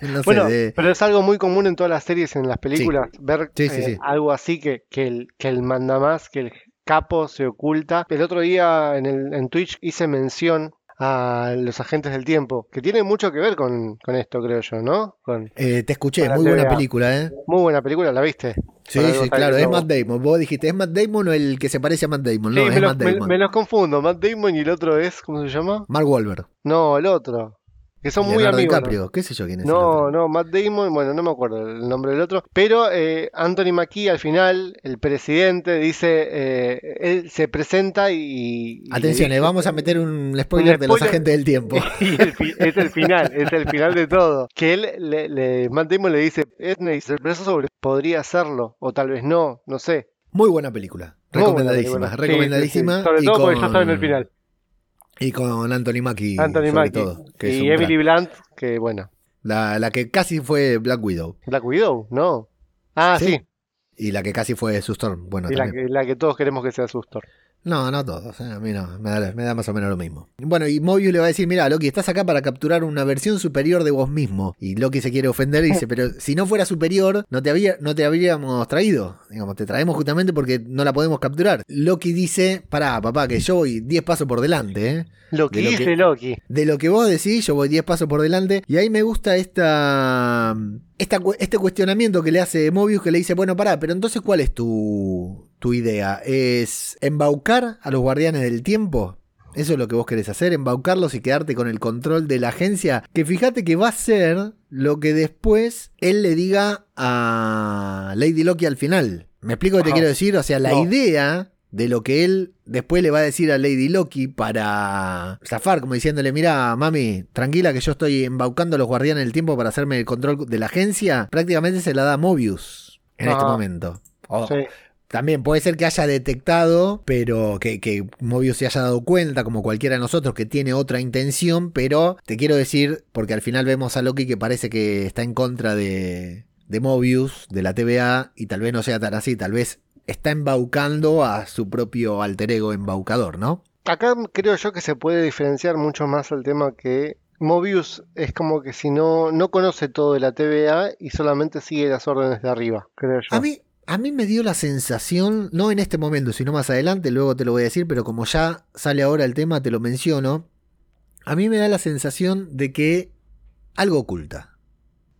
bueno, pero es algo muy común en todas las series, en las películas, ver eh, algo así que, que, el, que el mandamás, que el capo se oculta. El otro día en, el, en Twitch hice mención a los agentes del tiempo, que tiene mucho que ver con, esto, creo yo, ¿no? Eh, te escuché, muy buena película, ¿eh? Muy buena película, ¿la viste? Sí, sí, claro, es Matt Damon. Vos dijiste, ¿es Matt Damon o el que se parece a Matt Damon? No, es Matt Damon. Me, me, los confundo, Matt Damon y el otro es, ¿cómo se llama? Mark Wahlberg. No, el otro. Que son muy amigos. DiCaprio, qué sé yo quién es. No, no, Matt Damon, bueno, no me acuerdo el nombre del otro. Pero eh, Anthony Mackie al final, el presidente, dice, eh, él se presenta y... Atención, eh, vamos a meter un spoiler, de los agentes del tiempo. y es el final, es el final de todo. Que él, le, Matt Damon le dice, Edney, se expresa sobre, podría hacerlo, o tal vez no, no sé. Muy buena película. Recomendadísima, recomendadísima. Sobre todo porque ya está en el final. Y con Anthony Mackie. Anthony Mackie. Todo, y Emily Blunt, que bueno. La, la, que casi fue Black Widow. Black Widow, no. Ah, sí. Y la que casi fue Sustorm. Bueno, y la que, la que, todos queremos que sea Sustorm. No, no todos. Eh, a mí no, me da, más o menos lo mismo. Bueno, y Mobius le va a decir, mira, Loki, estás acá para capturar una versión superior de vos mismo. Y Loki se quiere ofender y dice, pero si no fuera superior, no te, había, no te habríamos traído. Digamos, te traemos justamente porque no la podemos capturar. Loki dice, pará, papá, que yo voy 10 pasos por delante, ¿eh? Lo que dice Loki. De lo que vos decís, yo voy 10 pasos por delante. Y ahí me gusta esta, esta, este cuestionamiento que le hace Mobius, que le dice, bueno, pará, pero entonces, ¿cuál es tu, tu idea? ¿Es embaucar a los guardianes del tiempo? ¿Eso es lo que vos querés hacer? ¿Embaucarlos y quedarte con el control de la agencia? Que fíjate que va a ser lo que después él le diga a Lady Loki al final. ¿Me explico lo que te quiero decir? O sea, la idea de lo que él después le va a decir a Lady Loki para zafar, como diciéndole, mira, mami, tranquila que yo estoy embaucando a los guardianes del tiempo para hacerme el control de la agencia, prácticamente se la da Mobius en este momento. También puede ser que haya detectado, pero que, que Mobius se haya dado cuenta, como cualquiera de nosotros, que tiene otra intención, pero te quiero decir, porque al final vemos a Loki que parece que está en contra de, de Mobius, de la TVA, y tal vez no sea tan así, tal vez está embaucando a su propio alter ego embaucador, ¿no? Acá creo yo que se puede diferenciar mucho más el tema que Mobius es como que si no, no conoce todo de la TVA y solamente sigue las órdenes de arriba, creo yo. A mí, a mí me dio la sensación, no en este momento, sino más adelante, luego te lo voy a decir, pero como ya sale ahora el tema, te lo menciono. A mí me da la sensación de que algo oculta.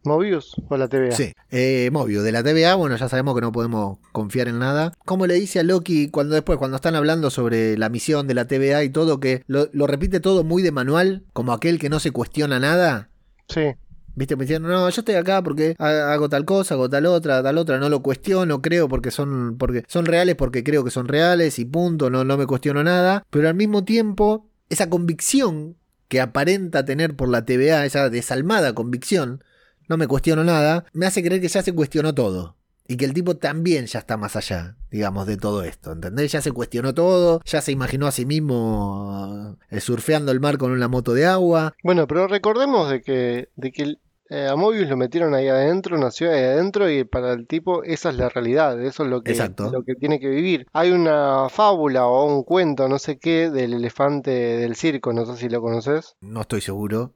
Mobius o la TVA. Sí, eh, Mobius. De la TVA, bueno, ya sabemos que no podemos confiar en nada. Como le dice a Loki cuando después, cuando están hablando sobre la misión de la TVA y todo, que lo, repite todo muy de manual, como aquel que no se cuestiona nada. Sí. Viste, me diciendo, no, yo estoy acá porque hago tal cosa, hago tal otra, tal otra, no lo cuestiono, creo porque son, porque son reales, porque creo que son reales y punto, no, no me cuestiono nada. Pero al mismo tiempo, esa convicción que aparenta tener por la TVA, esa desalmada convicción, no me cuestiono nada, me hace creer que ya se cuestionó todo. Y que el tipo también ya está más allá, digamos, de todo esto, ¿entendés? Ya se cuestionó todo, ya se imaginó a sí mismo eh, surfeando el mar con una moto de agua. Bueno, pero recordemos de que, de que eh, a Mobius lo metieron ahí adentro, nació ahí adentro y para el tipo esa es la realidad, eso es lo que, lo que tiene que vivir. Hay una fábula o un cuento, no sé qué, del elefante del circo, no sé si lo conoces. No estoy seguro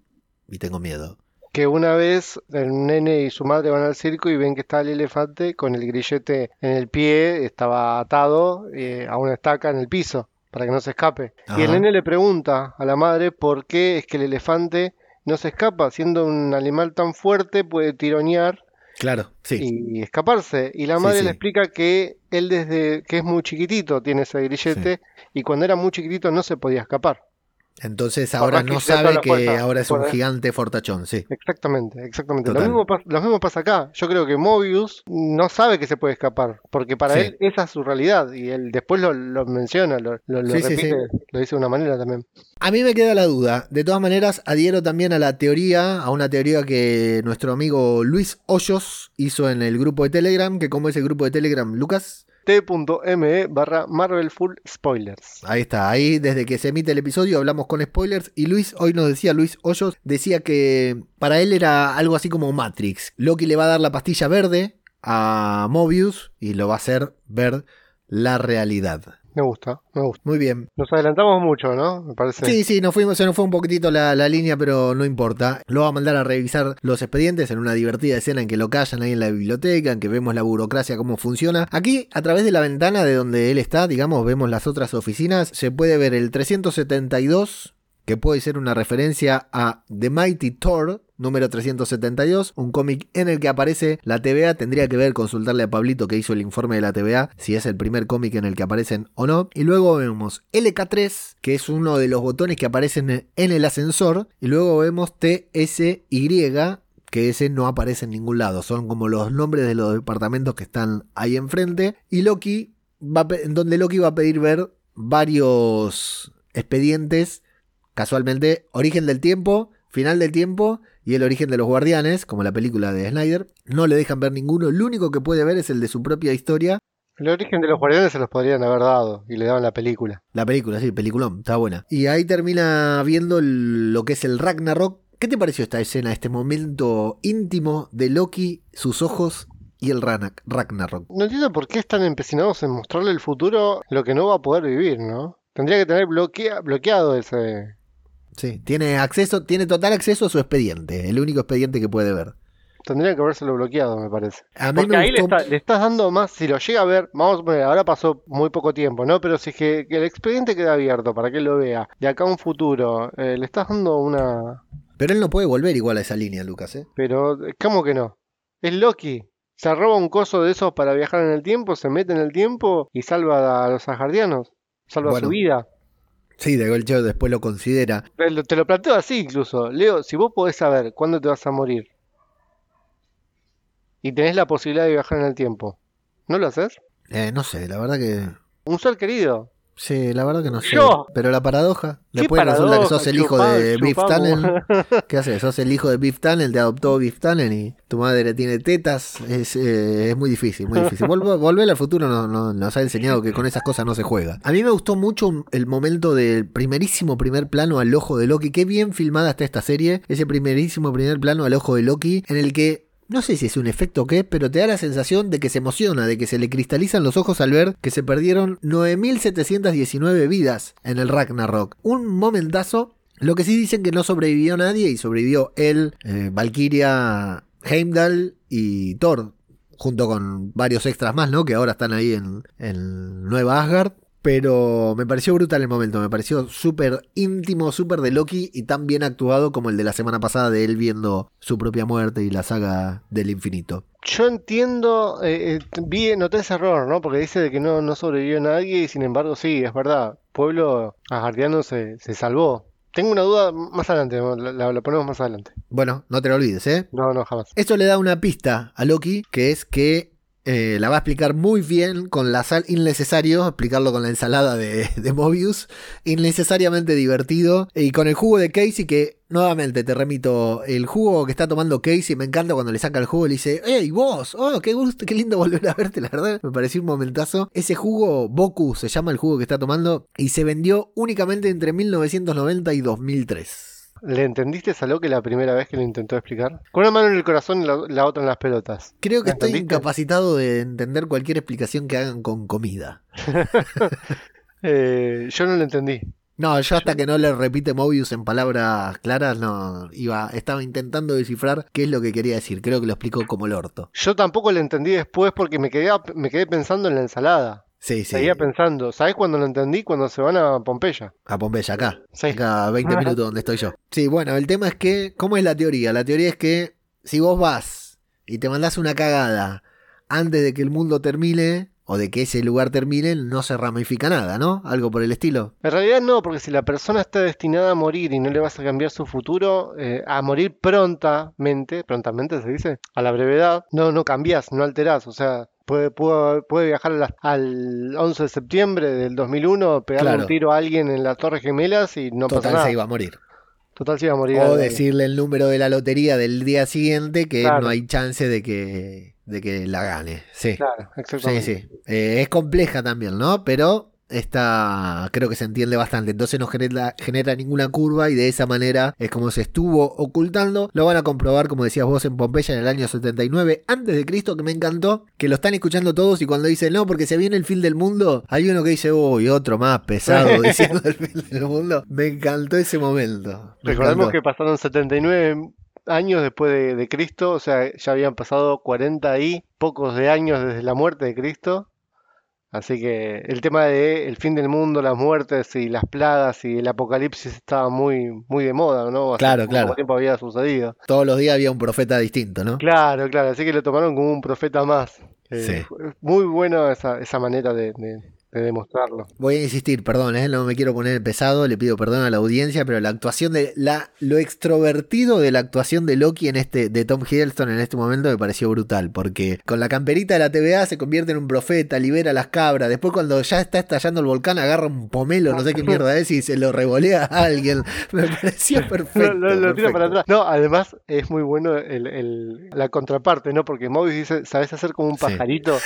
y tengo miedo que una vez el nene y su madre van al circo y ven que está el elefante con el grillete en el pie, estaba atado eh, a una estaca en el piso para que no se escape. Y el nene le pregunta a la madre por qué es que el elefante no se escapa, siendo un animal tan fuerte puede tironear Claro, sí. Y escaparse. Y la madre le explica que él desde que es muy chiquitito tiene ese grillete y cuando era muy chiquitito no se podía escapar. Entonces ahora no sabe que ahora es un gigante fortachón, sí. Exactamente, exactamente. Lo mismo, pasa acá. Yo creo que Mobius no sabe que se puede escapar, porque para él esa es su realidad y él después lo, menciona, lo, repite, lo dice de una manera también. A mí me queda la duda. De todas maneras, adhiero también a la teoría, a una teoría que nuestro amigo Luis Hoyos hizo en el grupo de Telegram, que como es el grupo de Telegram, Lucas t.me barra Marvel Full Spoilers. Ahí está, ahí desde que se emite el episodio hablamos con spoilers y Luis, hoy nos decía, Luis Hoyos, decía que para él era algo así como Matrix. Loki le va a dar la pastilla verde a Mobius y lo va a hacer ver la realidad. Me gusta, me gusta. Muy bien. Nos adelantamos mucho, ¿no? Me parece. Sí, sí, nos fuimos, se nos fue un poquitito la, línea, pero no importa. Lo va a mandar a revisar los expedientes en una divertida escena en que lo callan ahí en la biblioteca, en que vemos la burocracia, cómo funciona. Aquí, a través de la ventana de donde él está, digamos, vemos las otras oficinas. Se puede ver el 372 que puede ser una referencia a The Mighty Thor, número 372, un cómic en el que aparece la TVA. Tendría que ver consultarle a Pablito que hizo el informe de la TVA, si es el primer cómic en el que aparecen o no. Y luego vemos LK3, que es uno de los botones que aparecen en el ascensor. Y luego vemos TSY, que ese no aparece en ningún lado. Son como los nombres de los departamentos que están ahí enfrente. Y Loki, va donde Loki va a pedir ver varios expedientes Casualmente, origen del tiempo, final del tiempo y el origen de los guardianes, como la película de Snyder. No le dejan ver ninguno, lo único que puede ver es el de su propia historia. El origen de los guardianes se los podrían haber dado y le daban la película. La película, sí, peliculón, está buena. Y ahí termina viendo lo que es el Ragnarok. ¿Qué te pareció esta escena, este momento íntimo de Loki, sus ojos y el Ragnarok? No entiendo por qué están empecinados en mostrarle el futuro lo que no va a poder vivir, ¿no? Tendría que tener bloqueado ese, Sí, tiene acceso, tiene total acceso a su expediente, el único expediente que puede ver. Tendría que habérselo bloqueado, me parece. Porque ahí le, estás dando más, si lo llega a ver, vamos a poner, ahora pasó muy poco tiempo, ¿no? Pero si es que, el expediente queda abierto para que él lo vea, de acá a un futuro, eh, le estás dando una... Pero él no puede volver igual a esa línea, Lucas, ¿eh? Pero, ¿cómo que no? Es Loki. Se roba un coso de esos para viajar en el tiempo, se mete en el tiempo y salva a los asgardianos. Salva su vida. Sí, de golpe después lo considera. te lo planteo así incluso. Leo, si vos podés saber cuándo te vas a morir y tenés la posibilidad de viajar en el tiempo, ¿no lo haces? Eh, no sé, la verdad que... Un ser querido. Sí, la verdad que no sé. Pero la paradoja. Después resulta que sos el hijo de Biff Tannen. ¿Qué haces? Sos el hijo de Biff Tannen, te adoptó Biff Tannen y tu madre tiene tetas. Es, eh, muy difícil, muy difícil. volver al futuro nos ha enseñado que con esas cosas no se juega. A mí me gustó mucho el momento del primerísimo primer plano al ojo de Loki. Qué bien filmada está esta serie. Ese primerísimo primer plano al ojo de Loki en el que no sé si es un efecto o qué, pero te da la sensación de que se emociona, de que se le cristalizan los ojos al ver que se perdieron 9.719 vidas en el Ragnarok. Un momentazo. Lo que sí dicen que no sobrevivió nadie y sobrevivió él, eh, Valkyria, Heimdall y Thor, junto con varios extras más, ¿no? Que ahora están ahí en, en Nueva Asgard. Pero me pareció brutal el momento, me pareció súper íntimo, súper de Loki y tan bien actuado como el de la semana pasada de él viendo su propia muerte y la saga del infinito. Yo entiendo, eh, eh, vi, noté ese error, ¿no? Porque dice de que no, no sobrevivió nadie y sin embargo sí, es verdad, pueblo asgardiano se, se salvó. Tengo una duda más adelante, la, la, ponemos más adelante. Bueno, no te lo olvides, ¿eh? No, no, jamás. Esto le da una pista a Loki, que es que eh, la va a explicar muy bien con la sal innecesario, explicarlo con la ensalada de, de, Mobius, innecesariamente divertido, y con el jugo de Casey que, nuevamente te remito, el jugo que está tomando Casey, me encanta cuando le saca el jugo y le dice, ¡Ey, vos! ¡Oh, qué gusto, qué lindo volver a verte, la verdad! Me pareció un momentazo. Ese jugo, Boku se llama el jugo que está tomando, y se vendió únicamente entre 1990 y 2003. ¿Le entendiste a Loki la primera vez que lo intentó explicar? Con una mano en el corazón y la, otra en las pelotas. Creo que estoy incapacitado de entender cualquier explicación que hagan con comida. Eh, yo no lo entendí. No, yo hasta que no le repite Mobius en palabras claras, no iba, estaba intentando descifrar qué es lo que quería decir. Creo que lo explicó como el orto. Yo tampoco lo entendí después porque me quedé, me quedé pensando en la ensalada. Sí, sí. Seguía pensando, ¿sabes cuándo lo entendí? Cuando se van a Pompeya. A Pompeya, acá. Sí. Acá 20 minutos donde estoy yo. Sí, bueno, el tema es que, ¿cómo es la teoría? La teoría es que si vos vas y te mandás una cagada antes de que el mundo termine, o de que ese lugar termine, no se ramifica nada, ¿no? Algo por el estilo. En realidad no, porque si la persona está destinada a morir y no le vas a cambiar su futuro, eh, a morir prontamente, prontamente se dice, a la brevedad, no, no cambias, no alterás, o sea, Puede, puede, viajar al 11 de septiembre del 2001, pegarle un tiro a alguien en las Torres Gemelas y no Total pasa nada. se iba a morir. Total se iba a morir. O decirle el número de la lotería del día siguiente que no hay chance de que, de que la gane. Sí. Claro, exactamente. Sí, sí. Eh, es compleja también, ¿no? Pero esta creo que se entiende bastante. Entonces no genera, genera, ninguna curva y de esa manera es como se estuvo ocultando. Lo van a comprobar, como decías vos, en Pompeya en el año 79 antes de Cristo, que me encantó, que lo están escuchando todos y cuando dicen no, porque se viene el fin del mundo, hay uno que dice, uy, otro más pesado diciendo el fin del mundo. Me encantó ese momento. Recordemos que pasaron 79 años después de, de Cristo, o sea, ya habían pasado 40 y pocos de años desde la muerte de Cristo. Así que el tema de el fin del mundo, las muertes y las plagas y el apocalipsis estaba muy, muy de moda, ¿no? claro, claro. tiempo había sucedido. Todos los días había un profeta distinto, ¿no? Claro, claro. Así que lo tomaron como un profeta más. Eh, sí. Muy buena esa, esa manera de, de demostrarlo. Voy a insistir, perdón, ¿eh? no me quiero poner pesado, le pido perdón a la audiencia, pero la actuación de la lo extrovertido de la actuación de Loki en este de Tom Hiddleston en este momento me pareció brutal, porque con la camperita de la TVA se convierte en un profeta, libera las cabras, después cuando ya está estallando el volcán agarra un pomelo, no sé qué mierda es y se lo revolea a alguien. Me pareció perfecto. lo, tira para atrás. No, además es muy bueno el, la contraparte, ¿no? Porque Mobius dice, ¿sabes hacer como un pajarito?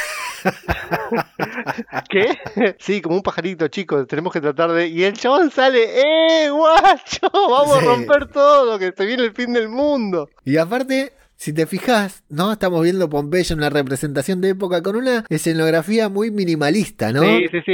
¿Qué? sí, como un pajarito chico, tenemos que tratar de... Y el chabón sale, ¡eh, guacho! Vamos a romper todo, que se viene el fin del mundo. Y aparte, si te fijas, ¿no? Estamos viendo Pompeya en una representación de época con una escenografía muy minimalista, ¿no? Sí, sí, sí,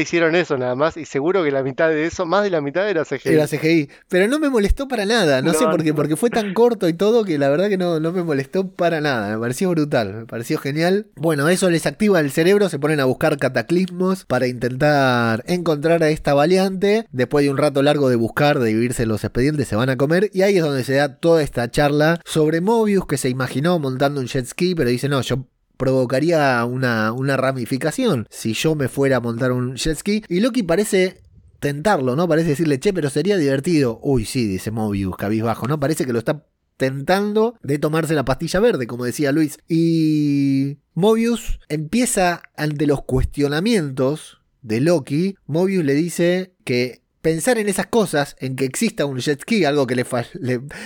hicieron eso nada más y seguro que la mitad de eso, más de la mitad era CGI. Era CGI, pero no me molestó para nada, no, sé por qué, porque fue tan corto y todo que la verdad que no, no me molestó para nada, me pareció brutal, me pareció genial. Bueno, eso les activa el cerebro, se ponen a buscar cataclismos para intentar encontrar a esta valiente, después de un rato largo de buscar, de vivirse los expedientes, se van a comer y ahí es donde se da toda esta charla sobre Mobius que se imaginó montando un jet ski, pero dice, no, yo provocaría una, una ramificación si yo me fuera a montar un jet ski. Y Loki parece tentarlo, ¿no? Parece decirle, che, pero sería divertido. Uy, sí, dice Mobius, cabizbajo, ¿no? Parece que lo está tentando de tomarse la pastilla verde, como decía Luis. Y Mobius empieza ante los cuestionamientos de Loki, Mobius le dice que pensar en esas cosas, en que exista un jet ski, algo que le,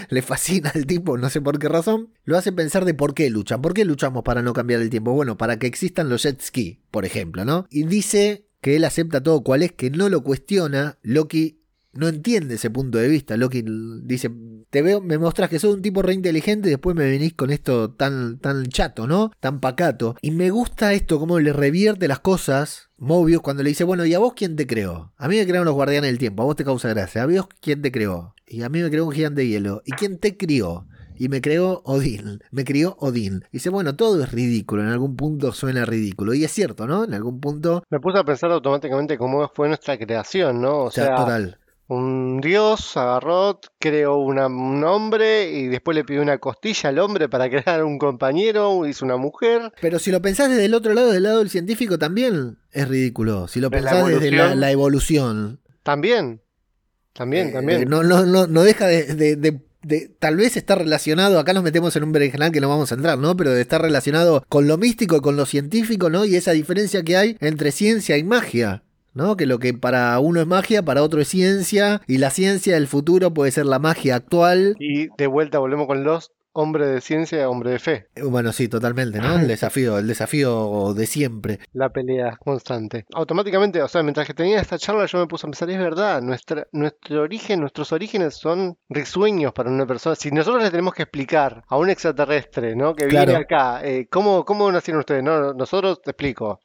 le, fascina al tipo, no sé por qué razón, lo hace pensar de por qué luchan. ¿Por qué luchamos para no cambiar el tiempo? Bueno, para que existan los jet ski, por ejemplo, ¿no? Y dice que él acepta todo cual es, que no lo cuestiona. Loki no entiende ese punto de vista. Loki dice, te veo, me mostras que sos un tipo re inteligente y después me venís con esto tan, tan chato, ¿no? Tan pacato. Y me gusta esto, cómo le revierte las cosas. Mobius cuando le dice, bueno, ¿y a vos quién te creó? A mí me crearon los guardianes del tiempo, a vos te causa gracia. ¿A vos quién te creó? Y a mí me creó un gigante de hielo. ¿Y quién te crió? y me creó Odín, me crió Odín. Y dice, bueno, todo es ridículo, en algún punto suena ridículo. Y es cierto, ¿no? En algún punto... Me puse a pensar automáticamente cómo fue nuestra creación, ¿no? O sea, total un dios agarró, creó un hombre y después le pidió una costilla al hombre para crear un compañero, hizo una mujer. Pero si lo pensás desde el otro lado, del lado del científico, también es ridículo. Si lo pensás desde la, evolución. También. También, eh, también. No, no, no, no deja de, tal vez está relacionado, acá nos metemos en un berenjenal que no vamos a entrar, ¿no? Pero de estar relacionado con lo místico y con lo científico, ¿no? Y esa diferencia que hay entre ciencia y magia. ¿No? Que lo que para uno es magia, para otro es ciencia, y la ciencia del futuro puede ser la magia actual. Y de vuelta volvemos con los hombre de ciencia, hombre de fe. Eh, bueno, sí, totalmente, ¿no? El desafío, el desafío de siempre. La pelea constante. Automáticamente, o sea, mientras que tenía esta charla yo me puse a pensar, es verdad, nuestra, nuestro origen, nuestros orígenes son risueños para una persona. Si nosotros le tenemos que explicar a un extraterrestre, ¿no? Que viene acá, eh, ¿cómo, ¿cómo nacieron ustedes? No, nosotros te explico.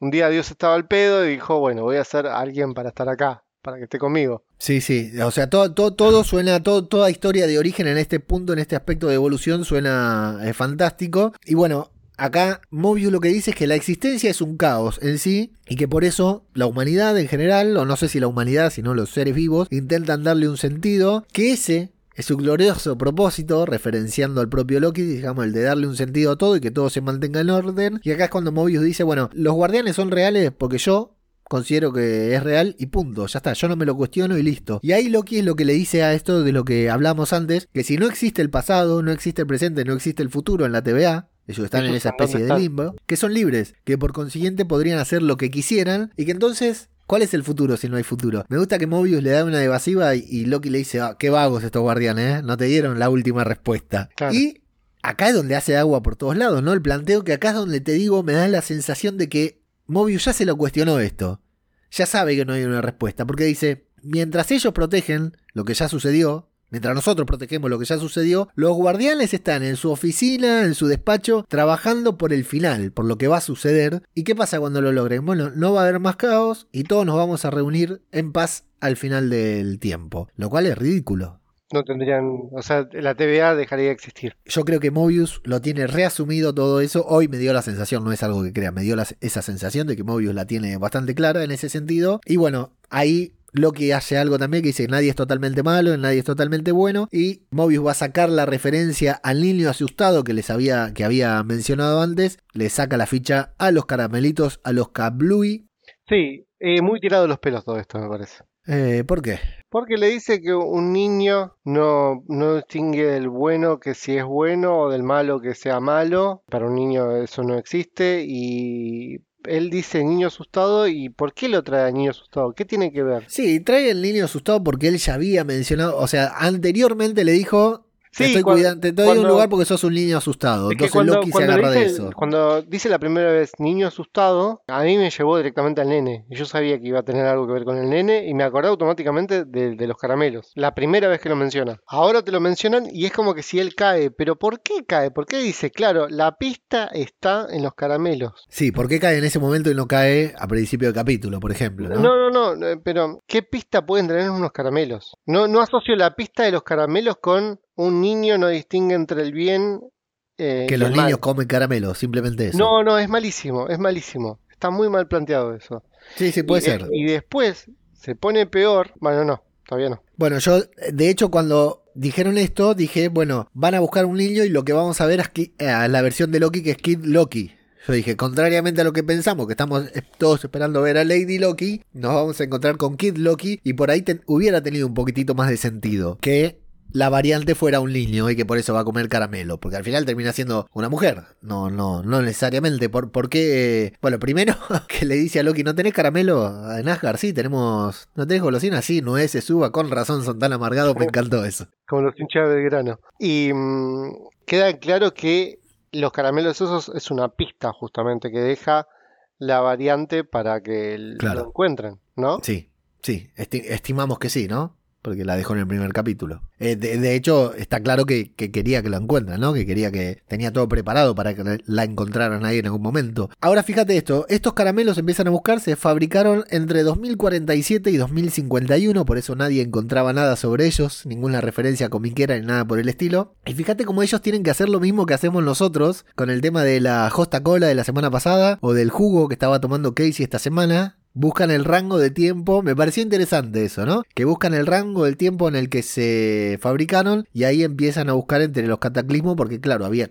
Un día Dios estaba al pedo y dijo, bueno, voy a ser alguien para estar acá, para que esté conmigo. Sí, sí, o sea, todo, todo, todo suena, todo, toda historia de origen en este punto, en este aspecto de evolución, suena eh, fantástico. Y bueno, acá Mobius lo que dice es que la existencia es un caos en sí y que por eso la humanidad en general, o no sé si la humanidad, sino los seres vivos, intentan darle un sentido, que ese es su glorioso propósito, referenciando al propio Loki, digamos, el de darle un sentido a todo y que todo se mantenga en orden. Y acá es cuando Mobius dice, bueno, los guardianes son reales porque yo considero que es real y punto, ya está, yo no me lo cuestiono y listo. Y ahí Loki es lo que le dice a esto de lo que hablamos antes, que si no existe el pasado, no existe el presente, no existe el futuro en la TVA, ellos están en esa especie de limbo, que son libres, que por consiguiente podrían hacer lo que quisieran y que entonces ¿Cuál es el futuro si no hay futuro? Me gusta que Mobius le da una evasiva y, Loki le dice, ah, qué vagos estos guardianes, ¿eh? No te dieron la última respuesta. Y acá es donde hace agua por todos lados, ¿no? El planteo que acá es donde te digo, me da la sensación de que Mobius ya se lo cuestionó esto. Ya sabe que no hay una respuesta, porque dice, mientras ellos protegen lo que ya sucedió, Mientras nosotros protegemos lo que ya sucedió, los guardianes están en su oficina, en su despacho, trabajando por el final, por lo que va a suceder. ¿Y qué pasa cuando lo logren? Bueno, no va a haber más caos y todos nos vamos a reunir en paz al final del tiempo, lo cual es ridículo. No tendrían, o sea, la TVA dejaría de existir. Yo creo que Mobius lo tiene reasumido todo eso. Hoy me dio la sensación, no es algo que crea, me dio esa sensación de que Mobius la tiene bastante clara en ese sentido. Y bueno, ahí Loki hace algo también que dice nadie es totalmente malo, nadie es totalmente bueno. Y Mobius va a sacar la referencia al niño asustado que les había, que había mencionado antes. Le saca la ficha a los caramelitos, a los Kablui. Sí, eh, muy tirado los pelos todo esto, me parece. Eh, ¿Por qué? Porque le dice que un niño no, no distingue del bueno que si es bueno o del malo que sea malo. Para un niño eso no existe y él dice niño asustado y ¿por qué lo trae a niño asustado? ¿Qué tiene que ver? Sí, trae el niño asustado porque él ya había mencionado, o sea, anteriormente le dijo Sí, te estoy cuidando, te doy un lugar porque sos un niño asustado. Entonces cuando, Loki se agarra de eso. Cuando dice la primera vez niño asustado, a mí me llevó directamente al nene. Yo sabía que iba a tener algo que ver con el nene y me acordé automáticamente de, los caramelos. La primera vez que lo menciona. Ahora te lo mencionan y es como que si él cae. Pero ¿por qué cae? ¿Por qué dice, claro, la pista está en los caramelos? Sí, ¿por qué cae en ese momento y no cae a principio del capítulo, por ejemplo? No, no, no, no pero ¿qué pista pueden tener unos caramelos? No, no asocio la pista de los caramelos con un niño no distingue entre el bien eh, que los niños comen caramelo, simplemente eso. No, no, es malísimo, es malísimo. Está muy mal planteado eso. Sí, sí, puede ser. y después se pone peor. Bueno, no, todavía no. Bueno, yo, de hecho, cuando dijeron esto, dije, bueno, van a buscar un niño y lo que vamos a ver es que, eh, la versión de Loki que es Kid Loki. Yo dije, contrariamente a lo que pensamos, que estamos todos esperando ver a Lady Loki, nos vamos a encontrar con Kid Loki y por ahí hubiera tenido un poquitito más de sentido que la variante fuera un niño y que por eso va a comer caramelo, porque al final termina siendo una mujer. No, no, no necesariamente. ¿Por, por qué? Bueno, primero que le dice a Loki, ¿no tenés caramelo en Asgard? Sí, tenemos. ¿No tenés golosinas? Sí, no se suba, con razón son tan amargados, me encantó eso. Como los hinchas de grano. Y mm, queda claro que los caramelos esos es una pista justamente que deja la variante para que lo encuentren, ¿no? Sí, sí, estimamos que sí, ¿no? Porque la dejó en el primer capítulo. Eh, de, hecho, está claro que, quería que lo encuentren, ¿no? Que quería que tenía todo preparado para que la encontraran ahí en algún momento. Ahora fíjate esto, estos caramelos empiezan a buscar, se fabricaron entre 2047 y 2051, por eso nadie encontraba nada sobre ellos, ninguna referencia comiquera ni nada por el estilo. Y fíjate cómo ellos tienen que hacer lo mismo que hacemos nosotros con el tema de la Josta Cola de la semana pasada o del jugo que estaba tomando Casey esta semana buscan el rango de tiempo. Me pareció interesante eso, ¿no? Que buscan el rango del tiempo en el que se fabricaron y ahí empiezan a buscar entre los cataclismos porque claro, había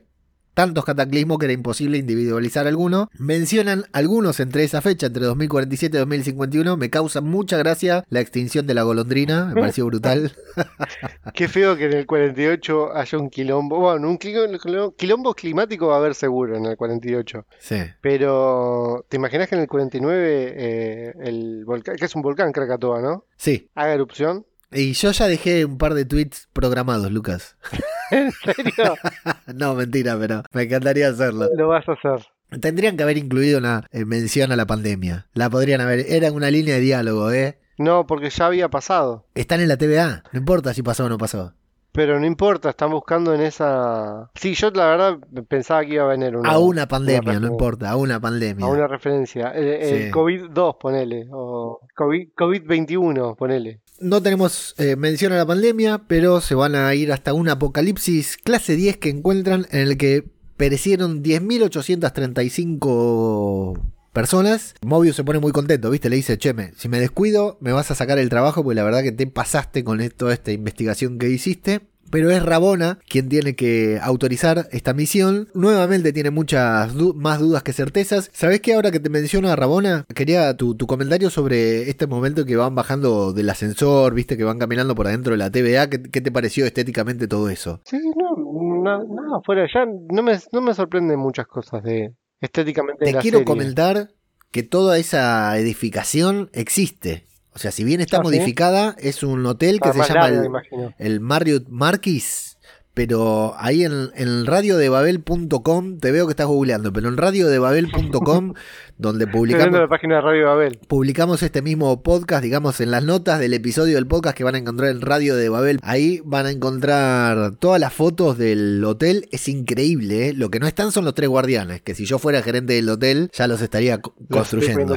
tantos cataclismos que era imposible individualizar alguno. Mencionan algunos entre esa fecha, entre 2047 y 2051. Me causa mucha gracia la extinción de la golondrina, me pareció brutal. Qué feo que en el 48 haya un quilombo. Bueno, un quilombo climático va a haber seguro en el 48. Sí. Pero, ¿te imaginas que en el 49 eh, el volcán, que es un volcán Krakatoa, ¿no? Sí. Haga erupción. Y yo ya dejé un par de tweets programados, Lucas. ¿En serio? no, mentira, pero me encantaría hacerlo. Lo vas a hacer. Tendrían que haber incluido una eh, mención a la pandemia. La podrían haber. Era una línea de diálogo, ¿eh? No, porque ya había pasado. Están en la TVA. No importa si pasó o no pasó. Pero no importa, están buscando en esa. Sí, yo la verdad pensaba que iba a venir una. A una pandemia, no importa, a una pandemia. A una referencia. El, COVID-2, ponele. O COVID-21, ponele. No tenemos eh, mención a la pandemia, pero se van a ir hasta un apocalipsis clase 10 que encuentran en el que perecieron 10.835 personas. Mobius se pone muy contento, ¿viste? Le dice, Cheme, si me descuido, me vas a sacar el trabajo porque la verdad que te pasaste con toda esta investigación que hiciste. Pero es Rabona quien tiene que autorizar esta misión. Nuevamente tiene muchas más dudas que certezas. ¿Sabes qué? Ahora que te menciono a Rabona, quería tu, comentario sobre este momento que van bajando del ascensor, viste que van caminando por adentro de la TVA. ¿Qué, te pareció estéticamente todo eso? Sí, no, nada, fuera ya. No me, no me sorprenden muchas cosas de, estéticamente. Te quiero comentar que toda esa edificación existe. O sea, si bien está modificada, es un hotel que se llama el, el, Marriott Marquis pero ahí en, el radio de babel.com, te veo que estás googleando, pero en radio de babel.com, donde publicamos, la página de Radio Babel. publicamos este mismo podcast, digamos, en las notas del episodio del podcast que van a encontrar en Radio de Babel, ahí van a encontrar todas las fotos del hotel, es increíble, ¿eh? lo que no están son los tres guardianes, que si yo fuera gerente del hotel ya los estaría construyendo.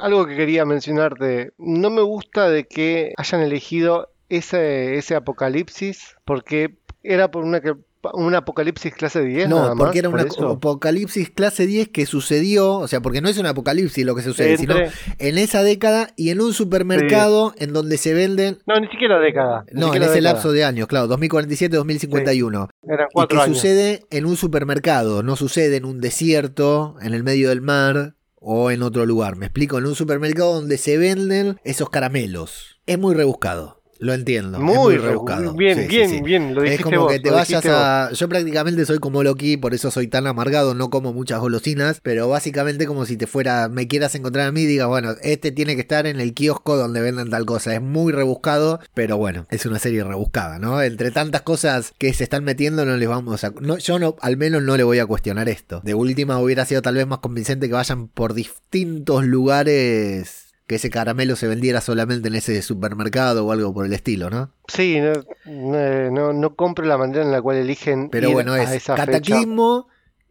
Algo que quería mencionarte, no me gusta de que hayan elegido ese, ese apocalipsis, porque era por una que un apocalipsis clase 10. No, porque era un apocalipsis clase 10 que sucedió, o sea, porque no es un apocalipsis lo que sucede, sino en esa década y en un supermercado en donde se venden. No, ni siquiera década. no, en ese lapso de años, claro, 2047-2051. Eran cuatro y que sucede en un supermercado, no sucede en un desierto, en el medio del mar o en otro lugar. Me explico, en un supermercado donde se venden esos caramelos. Es muy rebuscado. Lo entiendo. Muy, rebuscado. Bien, bien, bien. Lo es como que te vayas a. Yo prácticamente soy como Loki, por eso soy tan amargado, no como muchas golosinas, pero básicamente como si te fuera, me quieras encontrar a mí, diga, bueno, este tiene que estar en el kiosco donde venden tal cosa. Es muy rebuscado, pero bueno, es una serie rebuscada, ¿no? Entre tantas cosas que se están metiendo, no les vamos a. No, yo no, al menos no le voy a cuestionar esto. De última hubiera sido tal vez más convincente que vayan por distintos lugares que ese caramelo se vendiera solamente en ese supermercado o algo por el estilo, ¿no? Sí, no, no, compro la manera en la cual eligen. Pero bueno, es cataclismo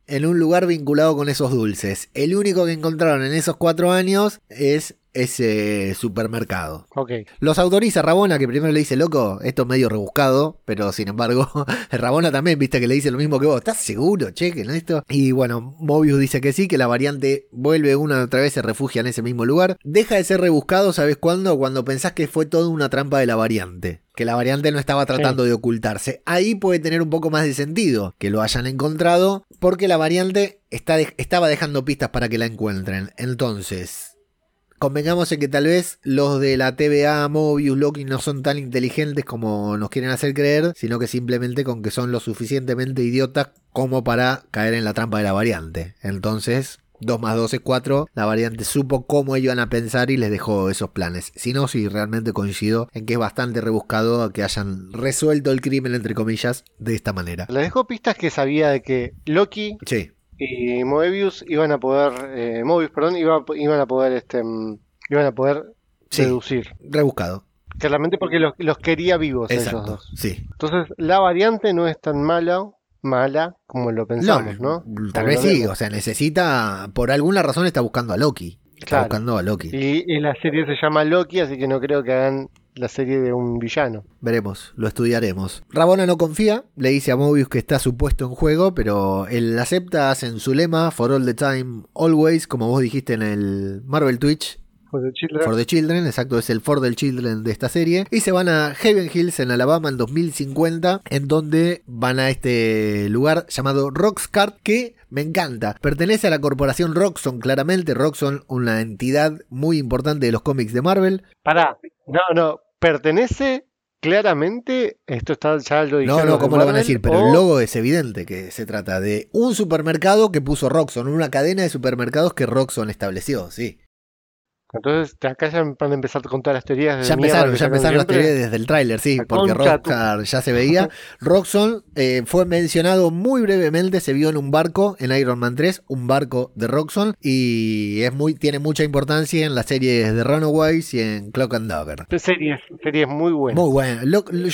en un lugar vinculado con esos dulces. El único que encontraron en esos cuatro años es ese supermercado. Okay. Los autoriza Rabona, que primero le dice, loco, esto es medio rebuscado, pero sin embargo, Rabona también, viste que le dice lo mismo que vos, ¿estás seguro, che, que esto? Y bueno, Mobius dice que sí, que la variante vuelve una otra vez, se refugia en ese mismo lugar. Deja de ser rebuscado, ¿sabes cuándo? Cuando pensás que fue toda una trampa de la variante que la variante no estaba tratando de ocultarse. Ahí puede tener un poco más de sentido que lo hayan encontrado, porque la variante está estaba dejando pistas para que la encuentren. Entonces, convengamos en que tal vez los de la TVA, Mobius, Loki no son tan inteligentes como nos quieren hacer creer, sino que simplemente con que son lo suficientemente idiotas como para caer en la trampa de la variante. Entonces, 2 más 2 es 4, la variante supo cómo iban a pensar y les dejó esos planes. Si no, sí, realmente coincido en que es bastante rebuscado que hayan resuelto el crimen, entre comillas, de esta manera. Le dejó pistas que sabía de que Loki sí. Y Moebius iban a poder, eh, Mobius, perdón, iban a poder, este, mm, iban a poder seducir. Rebuscado. Claramente porque los, quería vivos Exacto, esos dos. Sí. Entonces, la variante no es tan mala mala como lo pensamos, ¿no? Tal vez sí, o sea, necesita, por alguna razón está buscando a Loki. Está buscando a Loki. Y, la serie se llama Loki, así que no creo que hagan la serie de un villano. Veremos, lo estudiaremos. Rabona no confía, le dice a Mobius que está su puesto en juego, pero él acepta, en su lema, for all the time, always, como vos dijiste en el Marvel Twitch, For the Children. exacto, es el For the Children de esta serie. Y se van a Haven Hills en Alabama en 2050, en donde van a este lugar llamado Roxcart, que me encanta. Pertenece a la corporación Roxxon, claramente. Roxxon, una entidad muy importante de los cómics de Marvel. Pará, no, no, pertenece claramente, esto está ya lo dijeron. No, no, ¿cómo lo van a decir? Pero el logo es evidente que se trata de un supermercado que puso Roxxon, una cadena de supermercados que Roxxon estableció, sí. Entonces, acá ya van a empezar con todas las teorías. ya empezaron, ya empezaron las teorías desde el tráiler, sí, porque Rockstar ya se veía. Roxxon eh, fue mencionado muy brevemente, se vio en un barco en Iron Man 3, un barco de Roxxon, y es muy, tiene mucha importancia en las series de Runaways y en Clock and Dagger. Series, series muy buenas. Muy buenas.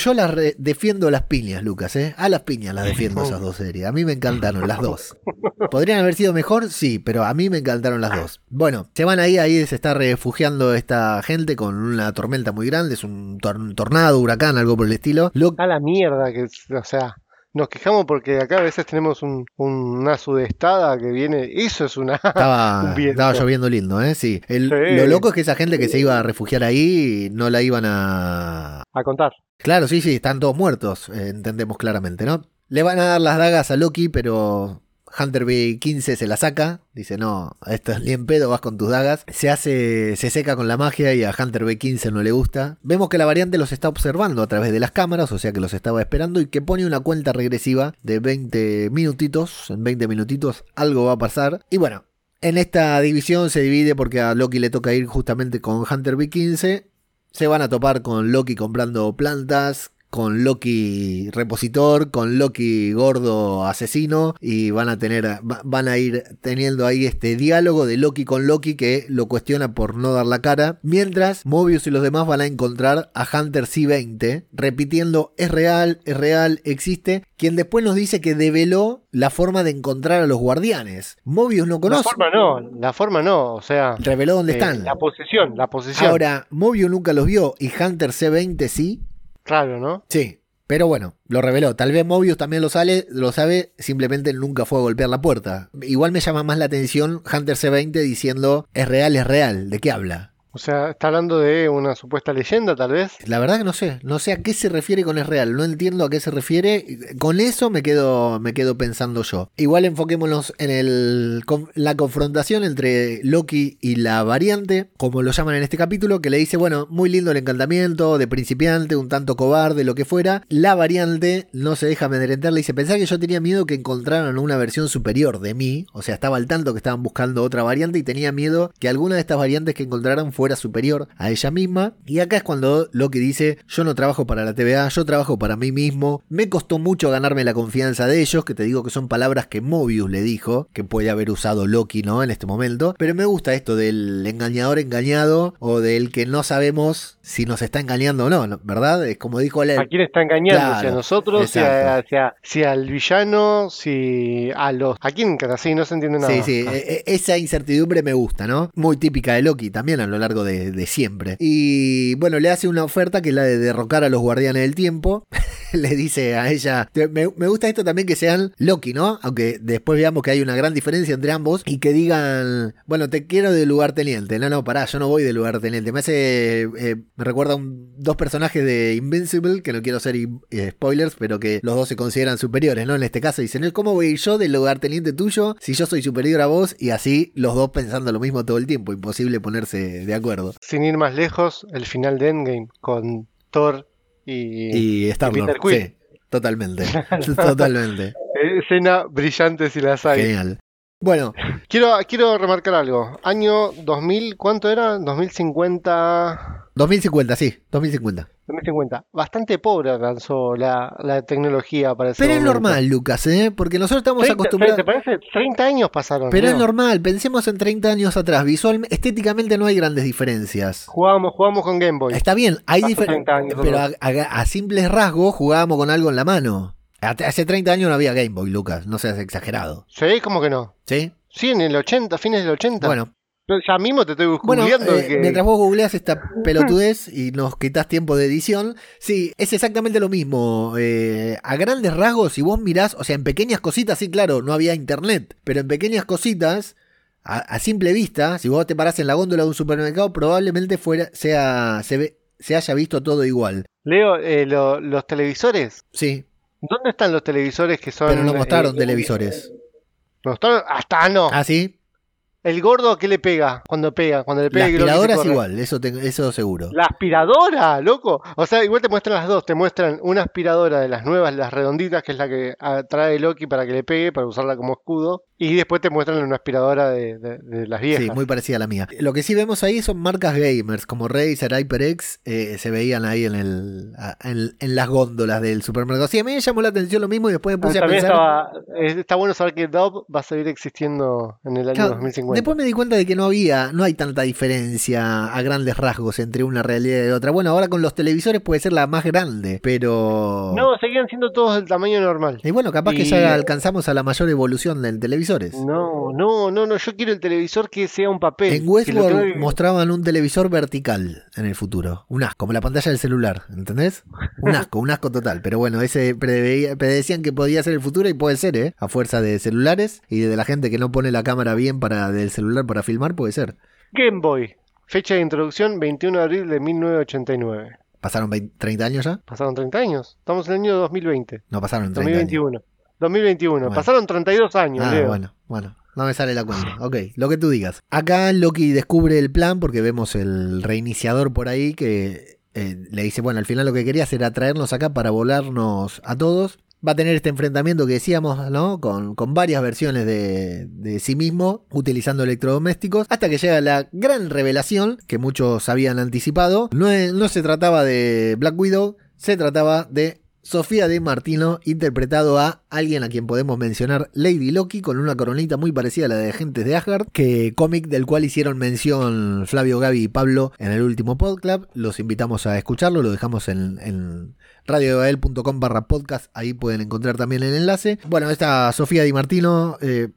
yo las defiendo las piñas, Lucas, ¿eh? A las piñas las defiendo esas dos series. A mí me encantaron las dos. ¿Podrían haber sido mejor? Sí, pero a mí me encantaron las dos. Bueno, se van ahí, ahí se está refugiando esta gente con una tormenta muy grande, es un tornado, huracán, algo por el estilo. A la mierda, que, o sea, nos quejamos porque acá a veces tenemos una sudestada que viene. Eso es una. Estaba, estaba lloviendo lindo, ¿eh? Sí. Lo loco es que esa gente que se iba a refugiar ahí no la iban a. A contar. Claro, sí, sí, están todos muertos, eh, entendemos claramente, ¿no? Le van a dar las dagas a Loki, pero Hunter B15 se la saca, dice, no, esto es ni en pedo, vas con tus dagas. Se hace, se seca con la magia y a Hunter B15 no le gusta. Vemos que la variante los está observando a través de las cámaras, o sea que los estaba esperando y que pone una cuenta regresiva de 20 minutitos. En 20 minutitos algo va a pasar. Y bueno, en esta división se divide porque a Loki le toca ir justamente con Hunter B15. Se van a topar con Loki comprando plantas, con Loki repositor, con Loki gordo asesino y van a tener van a ir teniendo ahí este diálogo de Loki con Loki que lo cuestiona por no dar la cara, mientras Mobius y los demás van a encontrar a Hunter C20 repitiendo es real, es real, existe, quien después nos dice que develó la forma de encontrar a los guardianes. Mobius no conoce. La forma no, la forma no, o sea, reveló dónde eh, están. La posición, la posición. Ahora, Mobius nunca los vio y Hunter C20 sí. Claro, ¿no? Sí. Pero bueno, lo reveló. Tal vez Mobius también lo, sale, lo sabe, simplemente nunca fue a golpear la puerta. Igual me llama más la atención Hunter C20 diciendo, es real, es real. ¿De qué habla? O sea, está hablando de una supuesta leyenda, tal vez. La verdad que no sé, no sé a qué se refiere con es real, no entiendo a qué se refiere. Con eso me quedo, me quedo pensando yo. Igual enfoquémonos en el, la confrontación entre Loki y la variante, como lo llaman en este capítulo, que le dice, bueno, muy lindo el encantamiento, de principiante, un tanto cobarde, lo que fuera. La variante no se deja amedrentar, le dice, pensá que yo tenía miedo que encontraran una versión superior de mí, o sea, estaba al tanto que estaban buscando otra variante y tenía miedo que alguna de estas variantes que encontraran fuera superior a ella misma. Y acá es cuando Loki dice, yo no trabajo para la TVA, yo trabajo para mí mismo. Me costó mucho ganarme la confianza de ellos, que te digo que son palabras que Mobius le dijo, que puede haber usado Loki, ¿no? En este momento. Pero me gusta esto del engañador engañado o del que no sabemos si nos está engañando o no, ¿verdad? Es como dijo él. ¿A quién está engañando? si a nosotros, si, al villano, si a los... ¿A quién? Así no se entiende nada. Sí, sí, e, e, esa incertidumbre me gusta, ¿no? Muy típica de Loki también a lo largo de, siempre. Y bueno, le hace una oferta que es la de derrocar a los guardianes del tiempo. le dice a ella, me, gusta esto también que sean Loki, ¿no? Aunque después veamos que hay una gran diferencia entre ambos y que digan, bueno, te quiero de lugarteniente. No, no, pará, yo no voy de lugarteniente. Me hace, eh, me recuerda un, dos personajes de Invincible, que no quiero hacer eh, spoilers, pero que los dos se consideran superiores, ¿no? En este caso dicen, ¿cómo voy yo de lugarteniente tuyo si yo soy superior a vos? Y así los dos pensando lo mismo todo el tiempo, imposible ponerse de acuerdo. Sin ir más lejos, el final de Endgame con Thor y, y star Sí, totalmente. totalmente. Escena brillante si las hay. Genial. Bueno. Quiero, quiero remarcar algo. Año 2000, ¿cuánto era? 2050. 2050, sí, 2050. 2050. Bastante pobre alcanzó la, la tecnología para ese Pero es normal, Lucas, ¿eh? Porque nosotros estamos acostumbrados. ¿Te parece? 30 años pasaron. Pero es normal, pensemos en 30 años atrás. Visualmente, estéticamente no hay grandes diferencias. Jugábamos, jugábamos con Game Boy. Está bien, hay diferencias. Pero a, a simples rasgos jugábamos con algo en la mano. Hace 30 años no había Game Boy, Lucas, no seas exagerado. Sí, ¿cómo que no? ¿Sí? Sí, en el 80, fines del 80. Bueno. Ya mismo te estoy bueno, eh, Mientras vos googleas esta pelotudez y nos quitas tiempo de edición, sí, es exactamente lo mismo. Eh, a grandes rasgos, si vos mirás, o sea, en pequeñas cositas, sí, claro, no había internet, pero en pequeñas cositas, a, simple vista, si vos te parás en la góndola de un supermercado, probablemente fuera, sea, se, ve, se haya visto todo igual. Leo, eh, los televisores. Sí. ¿Dónde están los televisores que son.? Pero no mostraron televisores. ¿Mostraron? Hasta no. ¿Ah, sí? El gordo, ¿qué le pega cuando pega? Cuando le pega la aspiradora es igual, eso, eso seguro. ¿La aspiradora, loco? O sea, igual te muestran las dos. Te muestran una aspiradora de las nuevas, las redonditas, que es la que trae Loki para que le pegue, para usarla como escudo. Y después te muestran una aspiradora de, las viejas. Sí, muy parecida a la mía. Lo que sí vemos ahí son marcas gamers, como Razer, HyperX, eh, se veían ahí en, el, en, las góndolas del supermercado. Sí, a mí me llamó la atención lo mismo y después me puse a pensar... está bueno saber que Dove va a seguir existiendo en el año 2050. Después me di cuenta de que no había, no hay tanta diferencia a grandes rasgos entre una realidad y otra. Bueno, ahora con los televisores puede ser la más grande, pero. No, seguían siendo todos del tamaño normal. Y bueno, capaz que ya alcanzamos a la mayor evolución de televisores. No, no, no, no. Yo quiero el televisor que sea un papel. En Westworld mostraban un televisor vertical en el futuro. Un asco, como la pantalla del celular, ¿entendés? Un asco, un asco total. Pero bueno, ese predecían que podía ser el futuro y puede ser, ¿eh? A fuerza de celulares y de la gente que no pone la cámara bien para del celular para filmar, puede ser. Game Boy. Fecha de introducción 21 de abril de 1989. ¿Pasaron 30 años ya? Pasaron 30 años. Estamos en el año 2020. No pasaron 30 2021. 2021. Pasaron 32 años. Ah, bueno, bueno. No me sale la cuenta. Ok, lo que tú digas. Acá Loki descubre el plan porque vemos el reiniciador por ahí que eh, le dice, bueno, al final lo que querías era traernos acá para volarnos a todos va a tener este enfrentamiento que decíamos, ¿no? Con, varias versiones de, sí mismo, utilizando electrodomésticos, hasta que llega la gran revelación que muchos habían anticipado. No, no se trataba de Black Widow, se trataba de Sofía de Martino, interpretado a alguien a quien podemos mencionar Lady Loki, con una coronita muy parecida a la de Agentes de Asgard, que cómic del cual hicieron mención Flavio, Gaby y Pablo en el último podcast. Los invitamos a escucharlo, lo dejamos en, en radiodebael.com barra podcast, ahí pueden encontrar también el enlace. Bueno, esta Sofía Di Martino eh,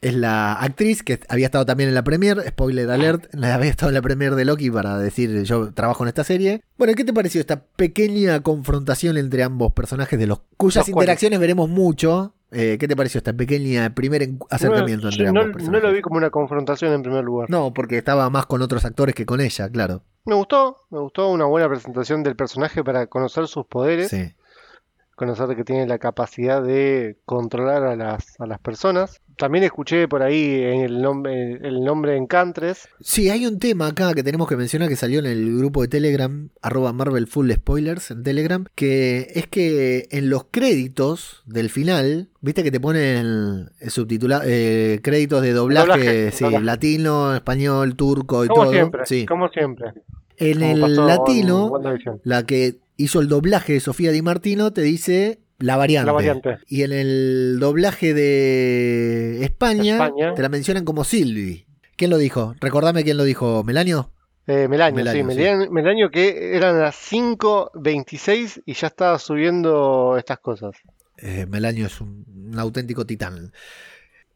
es la actriz que había estado también en la premier, spoiler alert, había estado en la premier de Loki para decir yo trabajo en esta serie. Bueno, ¿qué te pareció esta pequeña confrontación entre ambos personajes de los cuyas interacciones veremos mucho? Eh, ¿Qué te pareció esta pequeña primer acercamiento entre ambos personajes? No lo vi como una confrontación en primer lugar. No, porque estaba más con otros actores que con ella, claro. Me gustó, me gustó una buena presentación del personaje para conocer sus poderes. Sí. Conocer que tiene la capacidad de controlar a las, a las personas. También escuché por ahí el nombre, el nombre Encantres. Sí, hay un tema acá que tenemos que mencionar que salió en el grupo de Telegram, arroba Marvel Full Spoilers en Telegram, que es que en los créditos del final, viste que te ponen subtitulado, eh, créditos de doblaje, sí, latino, español, turco y todo. Siempre, sí. Como siempre. En el latino, la que hizo el doblaje de Sofía Di Martino te dice la variante. Y en el doblaje de España, te la mencionan como Silvi. ¿Quién lo dijo? Recordame quién lo dijo, Melanio. Eh, Melanio, sí, Melanio, que eran las 5.26 y ya estaba subiendo estas cosas. Eh, Melanio es un auténtico titán.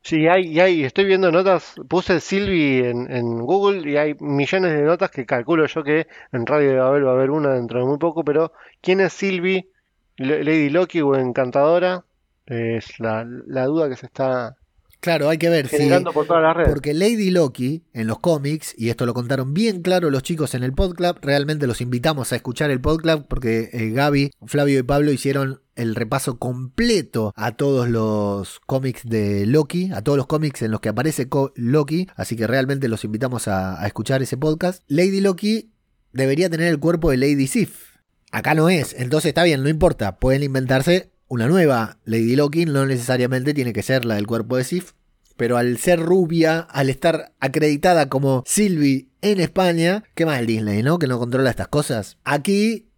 Sí, hay, hay, estoy viendo notas, puse Silvi en, en, Google y hay millones de notas que calculo yo que en Radio de Babel va a haber una dentro de muy poco, pero ¿quién es Silvi? Lady Loki o Encantadora. Es la, la duda que se está Claro, hay que ver si. Por Porque Lady Loki, en los cómics, y esto lo contaron bien claro los chicos en el podcast, realmente los invitamos a escuchar el podcast porque eh, Gaby, Flavio y Pablo hicieron el repaso completo a todos los cómics de Loki, a todos los cómics en los que aparece Loki, así que realmente los invitamos a, a escuchar ese podcast. Lady Loki debería tener el cuerpo de Lady Sif. Acá no es, entonces está bien, no importa, pueden inventarse una nueva Lady Loki, no necesariamente tiene que ser la del cuerpo de Sif, pero al ser rubia, al estar acreditada como Sylvie en España, ¿qué el Disney, no? Que no controla estas cosas. Aquí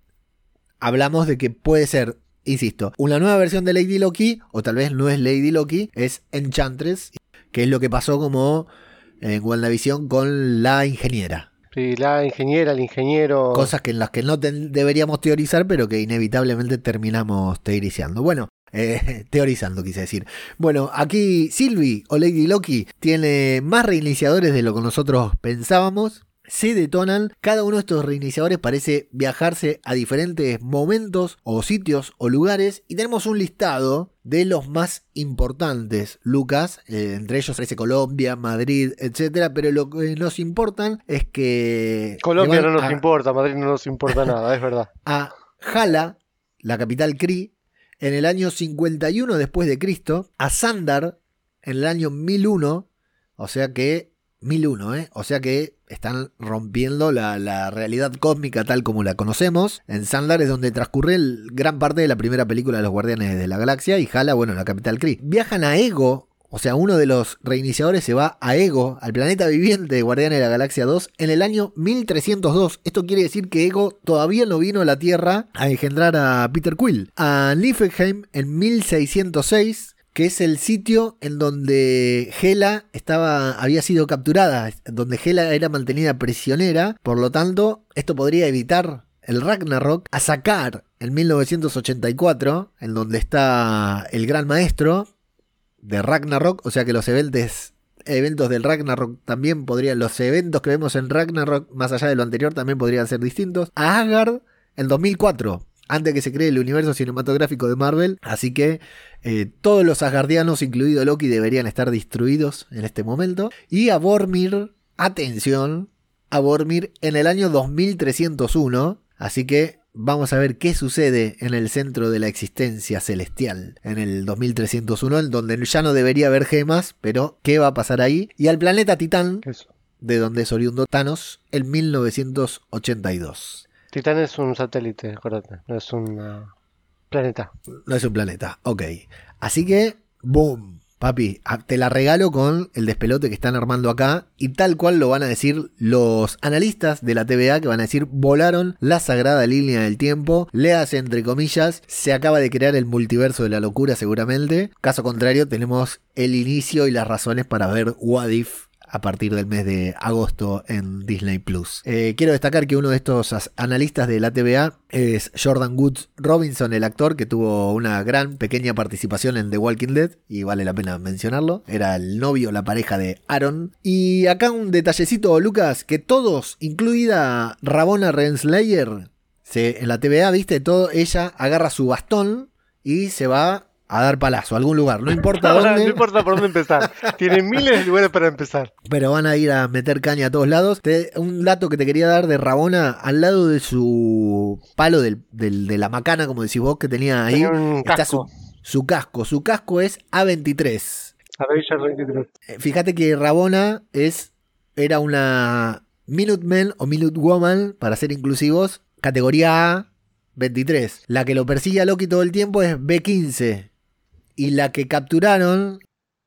hablamos de que puede ser, insisto, una nueva versión de Lady Loki, o tal vez no es Lady Loki, es Enchantress, que es lo que pasó como en WandaVision con la ingeniera. Sí, la ingeniera, el ingeniero. Cosas que en las que no deberíamos teorizar, pero que inevitablemente terminamos teorizando. Bueno, eh, teorizando quise decir. Bueno, aquí Sylvie o Lady Loki tiene más reiniciadores de lo que nosotros pensábamos se detonan. Cada uno de estos reiniciadores parece viajarse a diferentes momentos o sitios o lugares. Y tenemos un listado de los más importantes, Lucas. Eh, entre ellos aparece Colombia, Madrid, etcétera. Pero lo que nos importan es que. Colombia no nos importa, Madrid no nos importa nada, es verdad. A Jala, la capital Cri, en el año 51 después de Cristo. A Sandar en el año 1001. O sea que 1001, ¿eh? O sea que están rompiendo la, realidad cósmica tal como la conocemos. En Sandar es donde transcurre gran parte de la primera película de los Guardianes de la Galaxia y Jala, bueno, la capital Kree. Viajan a Ego, o sea, uno de los reiniciadores se va a Ego, al planeta viviente de Guardianes de la Galaxia 2, en el año 1302. Esto quiere decir que Ego todavía no vino a la Tierra a engendrar a Peter Quill. A Niflheim en 1606 que es el sitio en donde Hela estaba, había sido capturada, donde Hela era mantenida prisionera, por lo tanto, esto podría evitar el Ragnarok a sacar en 1984, en donde está el gran maestro de Ragnarok, o sea que los eventos eventos del Ragnarok también podrían, los eventos que vemos en Ragnarok, más allá de lo anterior, también podrían ser distintos. A Asgard en 2004, antes de que se cree el universo cinematográfico de Marvel. Así que eh, todos los asgardianos, incluido Loki, deberían estar destruidos en este momento. Y a Bormir, atención, a Bormir en el año 2301. Así que vamos a ver qué sucede en el centro de la existencia celestial en el 2301, en donde ya no debería haber gemas, pero qué va a pasar ahí. Y al planeta Titán, de donde es oriundo Thanos, en 1982. Titán es un satélite, acuérdate, no es un uh, planeta. No es un planeta, ok. Así que, boom, papi, te la regalo con el despelote que están armando acá y tal cual lo van a decir los analistas de la TVA que van a decir volaron la sagrada línea del tiempo, leas entre comillas, se acaba de crear el multiverso de la locura seguramente, caso contrario tenemos el inicio y las razones para ver What If a partir del mes de agosto en Disney Plus. Eh, quiero destacar que uno de estos analistas de la TVA es Jordan Woods Robinson, el actor que tuvo una gran pequeña participación en The Walking Dead y vale la pena mencionarlo. Era el novio, la pareja de Aaron. Y acá un detallecito, Lucas, que todos, incluida Rabona Renslayer, se, en la TVA, viste, todo, ella agarra su bastón y se va a dar palazo a algún lugar, no importa dónde. no importa por dónde empezar. Tienen miles de lugares para empezar. Pero van a ir a meter caña a todos lados. un dato que te quería dar de Rabona, al lado de su palo de la macana, como decís vos, que tenía ahí, está su, su, casco. Su casco es A23. A23. Eh, fíjate que Rabona es, era una Minuteman o Minute Woman, para ser inclusivos, categoría A. 23. La que lo persigue a Loki todo el tiempo es B15 y la que capturaron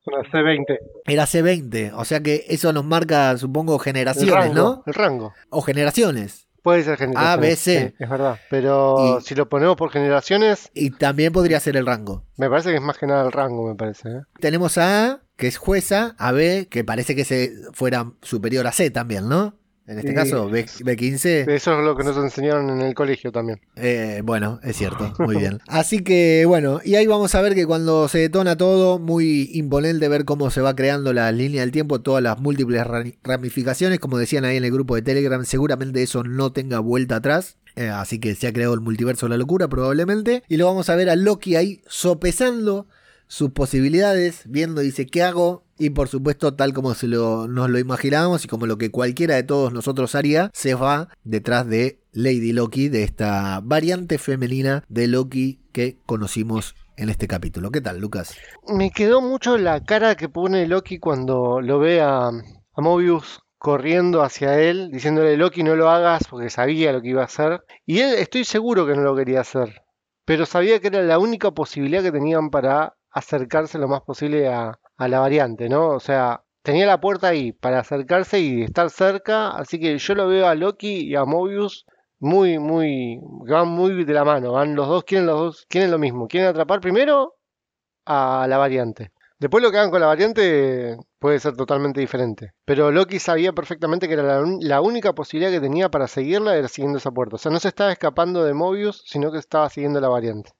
una C20. Era C20, o sea que eso nos marca, supongo, generaciones, ¿no? El rango. O generaciones. Puede ser generaciones. A, B, C. es verdad. Pero si lo ponemos por generaciones. Y también podría ser el rango. Me parece que es más que nada el rango, me parece. ¿eh? Tenemos a A, que es jueza, a B, que parece que se fuera superior a C también, ¿no? En este caso, B, 15 Eso es lo que nos enseñaron en el colegio también. Eh, bueno, es cierto, muy bien. Así que bueno, y ahí vamos a ver que cuando se detona todo, muy imponente ver cómo se va creando la línea del tiempo, todas las múltiples ramificaciones, como decían ahí en el grupo de Telegram, seguramente eso no tenga vuelta atrás. Eh, así que se ha creado el multiverso de la locura probablemente. Y lo vamos a ver a Loki ahí sopesando sus posibilidades, viendo, dice, ¿qué hago? Y por supuesto, tal como se lo, nos lo imaginábamos y como lo que cualquiera de todos nosotros haría, se va detrás de Lady Loki, de esta variante femenina de Loki que conocimos en este capítulo. ¿Qué tal, Lucas? Me quedó mucho la cara que pone Loki cuando lo ve a, a Mobius corriendo hacia él, diciéndole Loki no lo hagas porque sabía lo que iba a hacer. Y él estoy seguro que no lo quería hacer, pero sabía que era la única posibilidad que tenían para acercarse lo más posible a, la variante, ¿no? O sea, tenía la puerta ahí para acercarse y estar cerca, así que yo lo veo a Loki y a Mobius muy, muy, van muy de la mano, van los dos, quieren los dos, quieren lo mismo, quieren atrapar primero a la variante. Después lo que hagan con la variante puede ser totalmente diferente. Pero Loki sabía perfectamente que era la, la, única posibilidad que tenía para seguirla era siguiendo esa puerta. O sea, no se estaba escapando de Mobius, sino que estaba siguiendo la variante.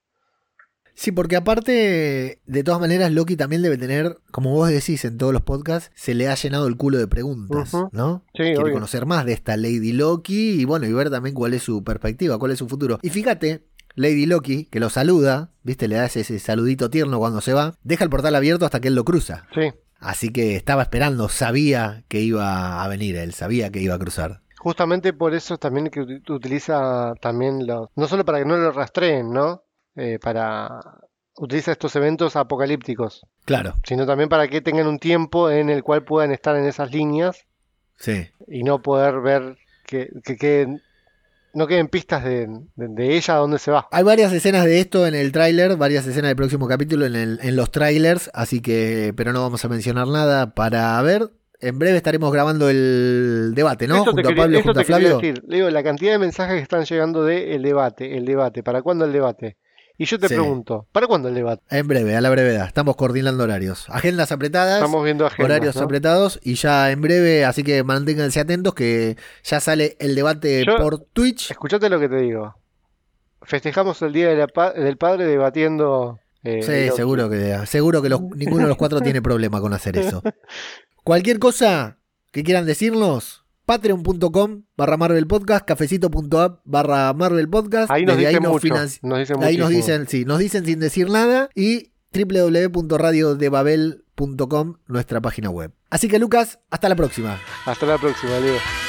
Sí, porque aparte, de todas maneras, Loki también debe tener, como vos decís en todos los podcasts, se le ha llenado el culo de preguntas, ¿no? Sí, Quiere conocer más de esta Lady Loki y bueno, y ver también cuál es su perspectiva, cuál es su futuro. Y fíjate, Lady Loki, que lo saluda, ¿viste? Le da ese, saludito tierno cuando se va, deja el portal abierto hasta que él lo cruza. Sí. Así que estaba esperando, sabía que iba a venir él, sabía que iba a cruzar. Justamente por eso también que utiliza también los, no solo para que no lo rastreen, ¿no? Eh, para utiliza estos eventos apocalípticos. Claro. Sino también para que tengan un tiempo en el cual puedan estar en esas líneas. Sí. Y no poder ver que, que, no queden pistas de, ella a dónde se va. Hay varias escenas de esto en el tráiler, varias escenas del próximo capítulo en, en los trailers, así que, pero no vamos a mencionar nada para ver. En breve estaremos grabando el debate, ¿no? junto a Pablo, junto a Flavio. Decir, digo, la cantidad de mensajes que están llegando de el debate, el debate. ¿Para cuándo el debate? Y yo te pregunto, ¿para cuándo el debate? En breve, a la brevedad. Estamos coordinando horarios. Agendas apretadas. Estamos viendo agendas, Horarios apretados y ya en breve, así que manténganse atentos que ya sale el debate por Twitch. Escuchate lo que te digo. Festejamos el Día del Padre debatiendo... Eh, sí, seguro que, seguro que ninguno de los cuatro tiene problema con hacer eso. Cualquier cosa que quieran decirnos, patreon.com barra Marvel Podcast, cafecito.app barra Marvel Podcast. Ahí nos dicen mucho, Ahí nos dicen, sí, nos dicen sin decir nada y www.radiodebabel.com, nuestra página web. Así que Lucas, hasta la próxima. Hasta la próxima, Leo.